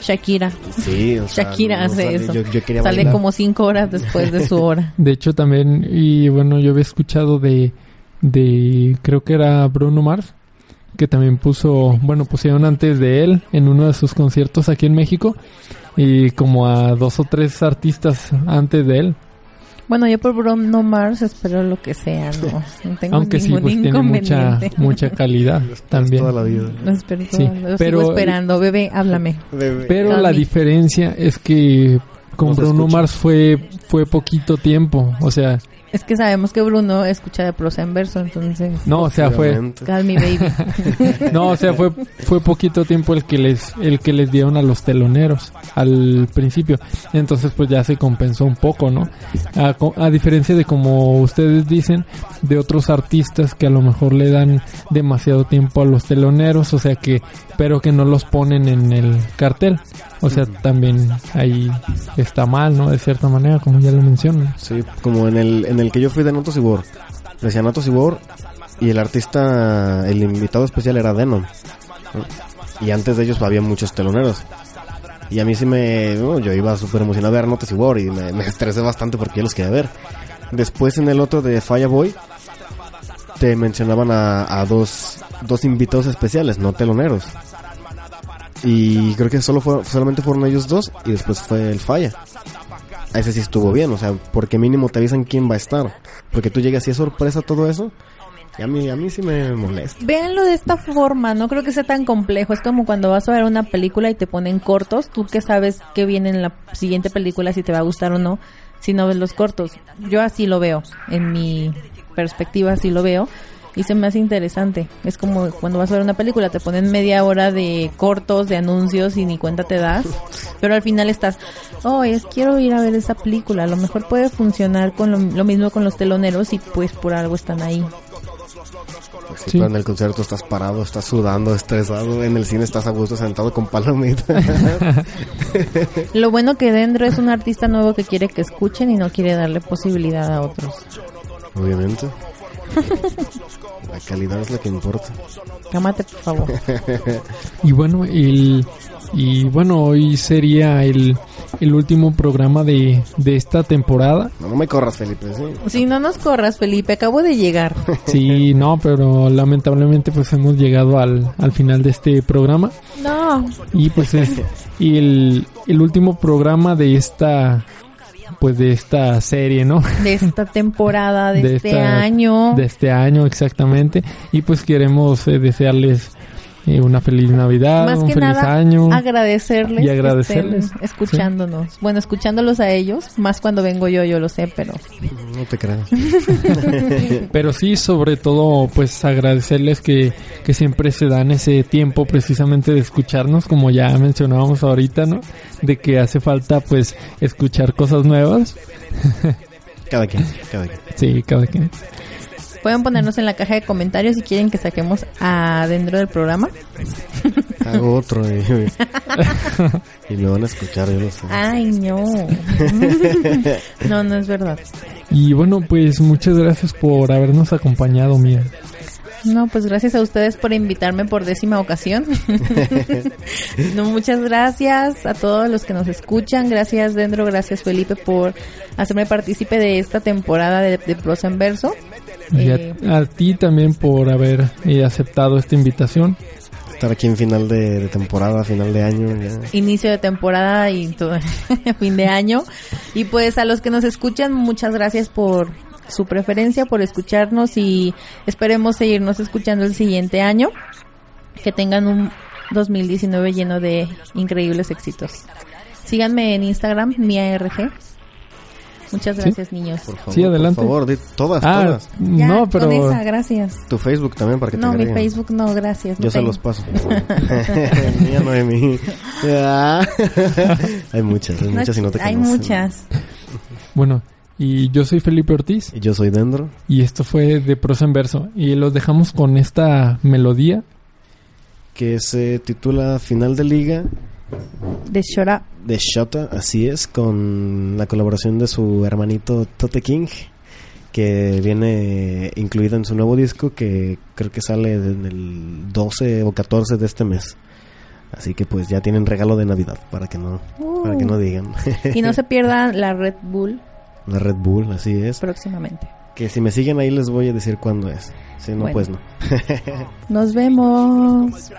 Shakira. Sí, o sea, Shakira no hace sale- eso. yo- yo quería Sale bailar. como cinco horas después de su hora. De hecho también, y bueno, yo había escuchado de, de, creo que era Bruno Mars, que también puso, bueno, pusieron antes de él en uno de sus conciertos aquí en México, y como a dos o tres artistas antes de él. Bueno, yo por Bruno Mars espero lo que sea, no, no tengo Aunque sí, pues tiene mucha, mucha calidad también. toda la vida. Lo espero Sí, lo pero- sigo esperando, bebé, háblame. Pero la diferencia es que con Bruno escucha. Mars fue, fue poquito tiempo, o sea, Es que sabemos que Bruno escucha de prosa en verso, entonces... no, o sea, fue. Call me baby. no, o sea, fue, fue poquito tiempo el que les, el que les dieron a los teloneros al principio. Entonces, pues ya se compensó un poco, ¿no? A, a diferencia de como ustedes dicen, de otros artistas que a lo mejor le dan demasiado tiempo a los teloneros, o sea que, pero que no los ponen en el cartel. O sea, también ahí está mal, ¿no? De cierta manera, como ya lo mencionan. Sí, como en el, en el que yo fui de Notos y Bor. Decía Notos y Bor y el artista, el invitado especial era Denon. ¿no? Y antes de ellos había muchos teloneros. Y a mí sí me... yo iba súper emocionado a ver Notos y Bor y me, me estresé bastante porque yo los quería ver. Después en el otro de Fireboy te mencionaban a, a dos, dos invitados especiales, no teloneros. Y creo que solo fue, solamente fueron ellos dos y después fue el Falla. A ese sí estuvo bien, o sea, porque mínimo te avisan quién va a estar. Porque tú llegas y es sorpresa todo eso. Y a mí, a mí sí me molesta. Véanlo de esta forma, no creo que sea tan complejo. Es como cuando vas a ver una película y te ponen cortos, tú que sabes que viene en la siguiente película, si te va a gustar o no, si no ves los cortos. Yo así lo veo, en mi perspectiva así lo veo. Y se me hace interesante. Es como cuando vas a ver una película, te ponen media hora de cortos, de anuncios y ni cuenta te das. Pero al final estás, oh, es quiero ir a ver esa película. A lo mejor puede funcionar con lo, lo mismo con los teloneros y pues por algo están ahí. Sí, pero en el concierto estás parado, estás sudando, estresado. En el cine estás a gusto sentado con palomitas. Lo bueno que Dendro es un artista nuevo que quiere que escuchen y no quiere darle posibilidad a otros. Obviamente. La calidad es lo que importa. Cámate, por favor. Y bueno, el, y bueno, hoy sería el, el último programa de, de esta temporada. No, no me corras, Felipe. ¿sí? Si no nos corras, Felipe, acabo de llegar. Sí, no, pero lamentablemente pues hemos llegado al, al final de este programa. No. Y pues es y el, el último programa de esta pues de esta serie, ¿no? De esta temporada, de, este esta- año. De este año, exactamente. Y pues queremos eh, desearles eh, una feliz Navidad, Más un que feliz nada, año. agradecerles, Y agradecerles, que estén escuchándonos. Bueno, escuchándolos a ellos, más cuando vengo yo, yo lo sé, pero No te creas. Pero sí, sobre todo, pues agradecerles que, que siempre se dan ese tiempo precisamente de escucharnos, como ya mencionábamos ahorita, ¿no? De que hace falta, pues, escuchar cosas nuevas. Cada quien, cada quien. Sí, cada quien. Pueden ponernos en la caja de comentarios si quieren que saquemos a dentro del programa. Hago otro y, y me van a escuchar, yo lo sé. Ay, no. no, no es verdad. Y bueno, pues muchas gracias por habernos acompañado, mía. No, pues gracias a ustedes por invitarme por décima ocasión. no, muchas gracias a todos los que nos escuchan. Gracias, Dendro. Gracias, Felipe, por hacerme partícipe de esta temporada de, de Prosa en Verso. Y a- Eh, a, ti también por haber eh, aceptado esta invitación. Estar aquí en final de, de temporada, final de año. ya. inicio de temporada y todo fin de año. Y pues a los que nos escuchan, muchas gracias por su preferencia, por escucharnos y esperemos seguirnos escuchando el siguiente año. Que tengan un 2019 lleno de increíbles éxitos. Síganme en Instagram, MiaRG. Muchas gracias, niños. Por favor, Sí, adelante. Por favor, di todas, Ah, todas. Ya, no, pero... Con esa, gracias. Tu Facebook también para que te No, mi. Facebook no, gracias. no Yo se tengo. los paso. Mía no es mi. Ah. hay muchas, hay No, muchas y no te Hay muchas. Bueno, y yo soy Felipe Ortiz Y yo soy Dendro. y esto fue de prosa en verso. Y los dejamos con esta melodía. Que se titula Final de Liga De Shora. De Shota, así es, con la colaboración de su hermanito Tote King, que viene incluida en su nuevo disco que creo que sale en el 12 o 14 de este mes. Así que pues ya tienen regalo de Navidad para que no para que no digan. Y no se pierdan la Red Bull La Red Bull, así es. próximamente. Que si me siguen ahí les voy a decir cuándo es. Si no, Bueno. pues no. Nos vemos.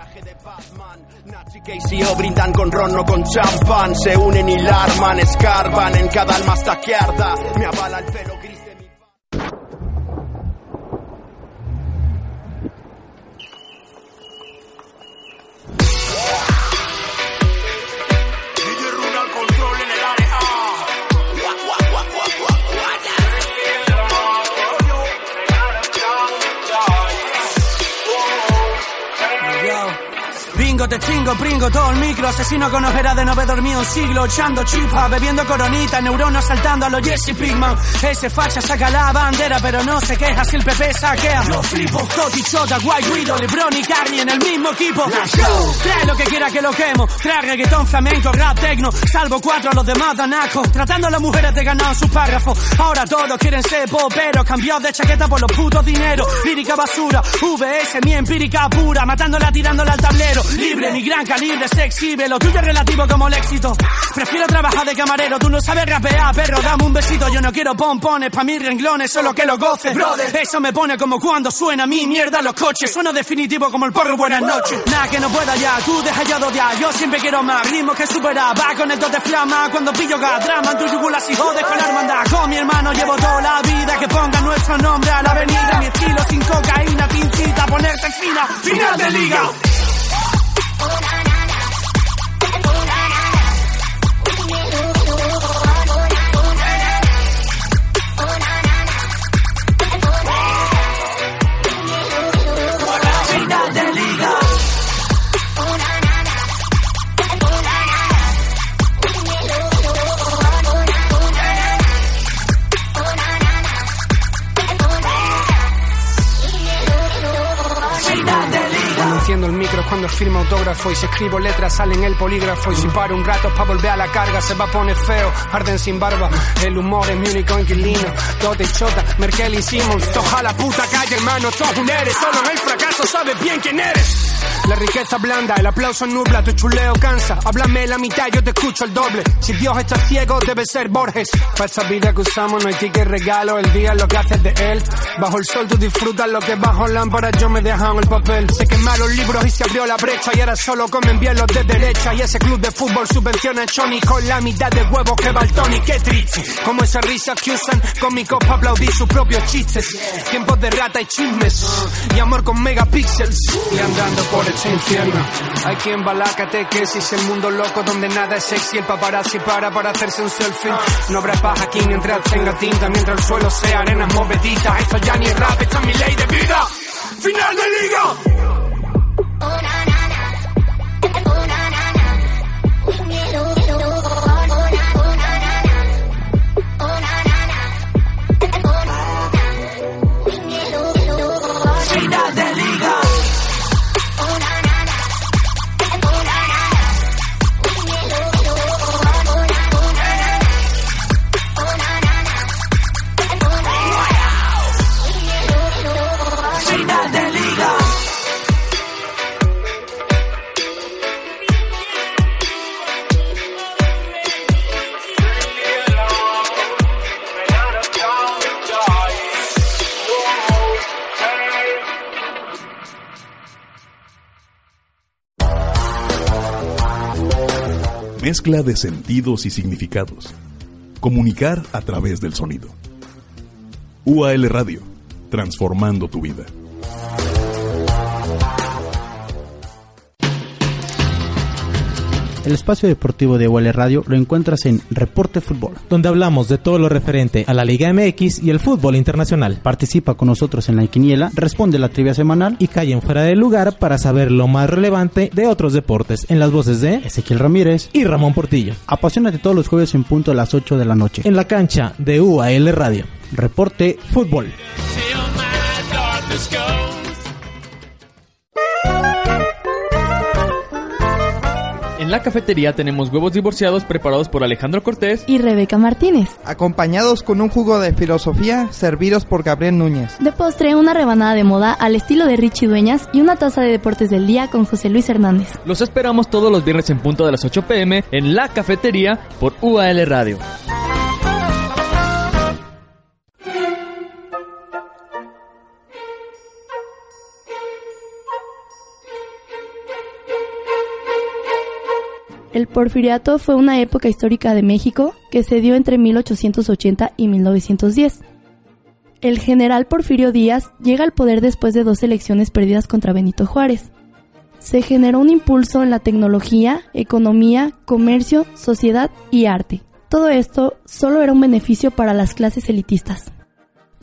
KCO brindan con ron, no con champán. Se unen y larman, escarban en cada alma hasta que. Me avala el pelo gris Te chingo, pringo, todo el micro Asesino con ojeras de no haber dormido un siglo Echando chipa, bebiendo coronita Neuronas saltando a los Jesse Pigman Ese facha saca la bandera Pero no se queja si el PP saquea. Lo flipo, Coti, Chota, White Widow Lebron y Carney en el mismo equipo. Trae lo que quiera que lo quemo Trae reggaetón, flamenco, rap, tecno Salvo cuatro a los demás dan asco Tratando a las mujeres de ganar sus párrafos. Ahora todos quieren ser poperos Cambiados de chaqueta por los putos dineros. Lírica basura, VS, mi empírica pura Matándola, tirándola al tablero. Libre, mi gran calibre, sexy Lo tuyo es relativo como el éxito. Prefiero trabajar de camarero Tú no sabes rapear, perro, dame un besito Yo no quiero pompones, pa' mis renglones Solo que lo goce, brother. Eso me pone como cuando suena mi mierda los coches. Sueno definitivo como el porro, buenas noches. Nada que no pueda ya, tú deja ya odiar Yo siempre quiero más, ritmos que superar Va con el de flama, cuando pillo gas Drama en tu yugular si jodes con la hermandad Con mi hermano llevo toda la vida Que ponga nuestro nombre a la avenida. Mi estilo sin cocaína, te incita a ponerte en fila. Final de liga cuando firmo autógrafo y si escribo letras sale en el polígrafo y si paro un rato para volver a la carga se va a poner feo, arden sin barba, el humor es mi único inquilino, Tote Chota, Merkel y Simmons, toja la puta calle hermano, todos un eres, solo en el fracaso sabes bien quién eres. La riqueza blanda, el aplauso nubla, tu chuleo cansa. Háblame la mitad, yo te escucho el doble. Si Dios está ciego, debe ser Borges. Para esta vida que usamos no hay ticket regalo, el día es lo que haces de él. Bajo el sol tú disfrutas lo que bajo lámpara yo me dejan el papel. Se quemaron libros y se abrió la brecha y ahora solo comen bien los de derecha. Y ese club de fútbol subvenciona a Johnny con la mitad de huevos que va el Tony. Qué triste, como esa risa que usan cómicos para aplaudir sus propios chistes. Tiempos de rata y chismes y amor con megapíxeles. Y andando por este infierno. Hay quien va la catequesis, el mundo loco donde nada es sexy. El paparazzi para para hacerse un selfie. No habrá paz aquí mientras tenga tinta, mientras el suelo sea arena movedita. Esto ya ni es rap, esta es mi ley de vida. Final de liga. Mezcla de sentidos y significados. Comunicar a través del sonido. UAL Radio, transformando tu vida. El espacio deportivo de UL Radio lo encuentras en Reporte Fútbol. donde hablamos de todo lo referente a la Liga MX y el fútbol internacional. Participa con nosotros en la quiniela, responde la trivia semanal Y callen fuera de lugar para saber lo más relevante de otros deportes en las voces de Ezequiel Ramírez y Ramón Portillo. Apasionate todos los jueves en punto a las 8 de la noche. En la cancha de UAL Radio. Reporte Fútbol. La cafetería tenemos huevos divorciados preparados por Alejandro Cortés y Rebeca Martínez. Acompañados con un jugo de filosofía servidos por Gabriel Núñez. De postre, una rebanada de moda al estilo de Richie Dueñas y una taza de deportes del día con José Luis Hernández. Los esperamos todos los viernes en punto de las 8 pm en la cafetería por UAL Radio. El porfiriato fue una época histórica de México que se dio entre 1880 y 1910. El general Porfirio Díaz llega al poder después de dos elecciones perdidas contra Benito Juárez. Se generó un impulso en la tecnología, economía, comercio, sociedad y arte. Todo esto solo era un beneficio para las clases elitistas.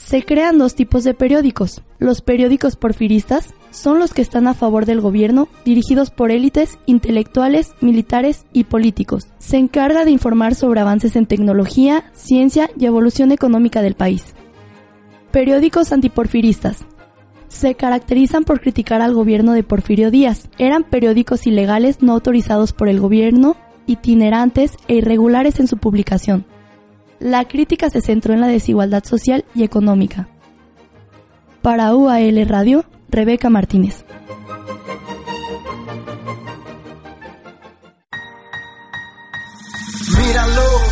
Se crean dos tipos de periódicos. Los periódicos porfiristas son los que están a favor del gobierno, dirigidos por élites, intelectuales, militares y políticos. Se encarga de informar sobre avances en tecnología, ciencia y evolución económica del país. Periódicos antiporfiristas. Se caracterizan por criticar al gobierno de Porfirio Díaz. Eran periódicos ilegales no autorizados por el gobierno, itinerantes e irregulares en su publicación. La crítica se centró en la desigualdad social y económica. Para UAL Radio, Rebeca Martínez. Míralo.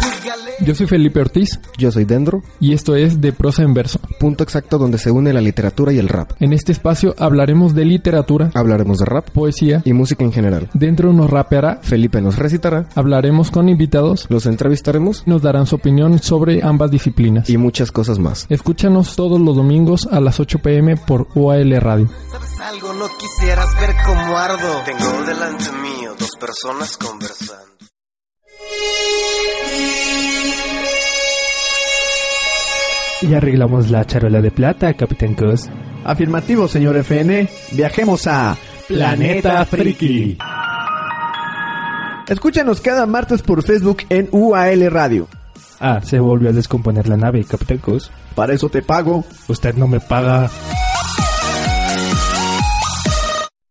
Yo soy Felipe Ortiz Yo soy Dendro, y esto es De Prosa en Verso. punto exacto donde se une la literatura y el rap. En este espacio hablaremos de literatura, Hablaremos de rap poesía, y música en general. dentro nos rapeará, Felipe nos recitará, hablaremos con invitados, los entrevistaremos nos darán su opinión sobre ambas disciplinas. y muchas cosas más. Escúchanos todos los domingos a las 8 pm por UAL Radio. ¿Sabes algo? No quisieras ver cómo ardo. Tengo delante mío dos personas conversando. Y arreglamos la charola de plata, Capitán Cos. Afirmativo, señor FN. Viajemos a Planeta Friki. Escúchanos cada martes por Facebook en UAL Radio. Ah, se volvió a descomponer la nave, Capitán Cos. Para eso te pago. Usted no me paga.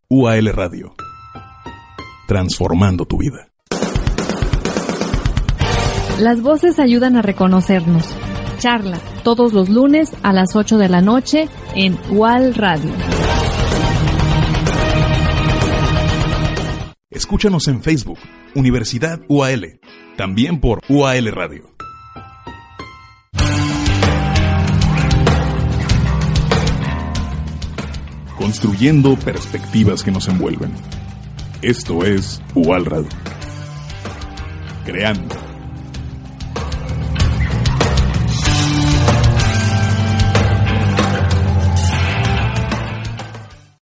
UAL Radio. Transformando tu vida. Las voces ayudan a reconocernos. Charla, todos los lunes a las 8 de la noche en UAL Radio. Escúchanos en Facebook, Universidad UAL. También por UAL Radio. Construyendo perspectivas que nos envuelven. Esto es UAL Radio. Creando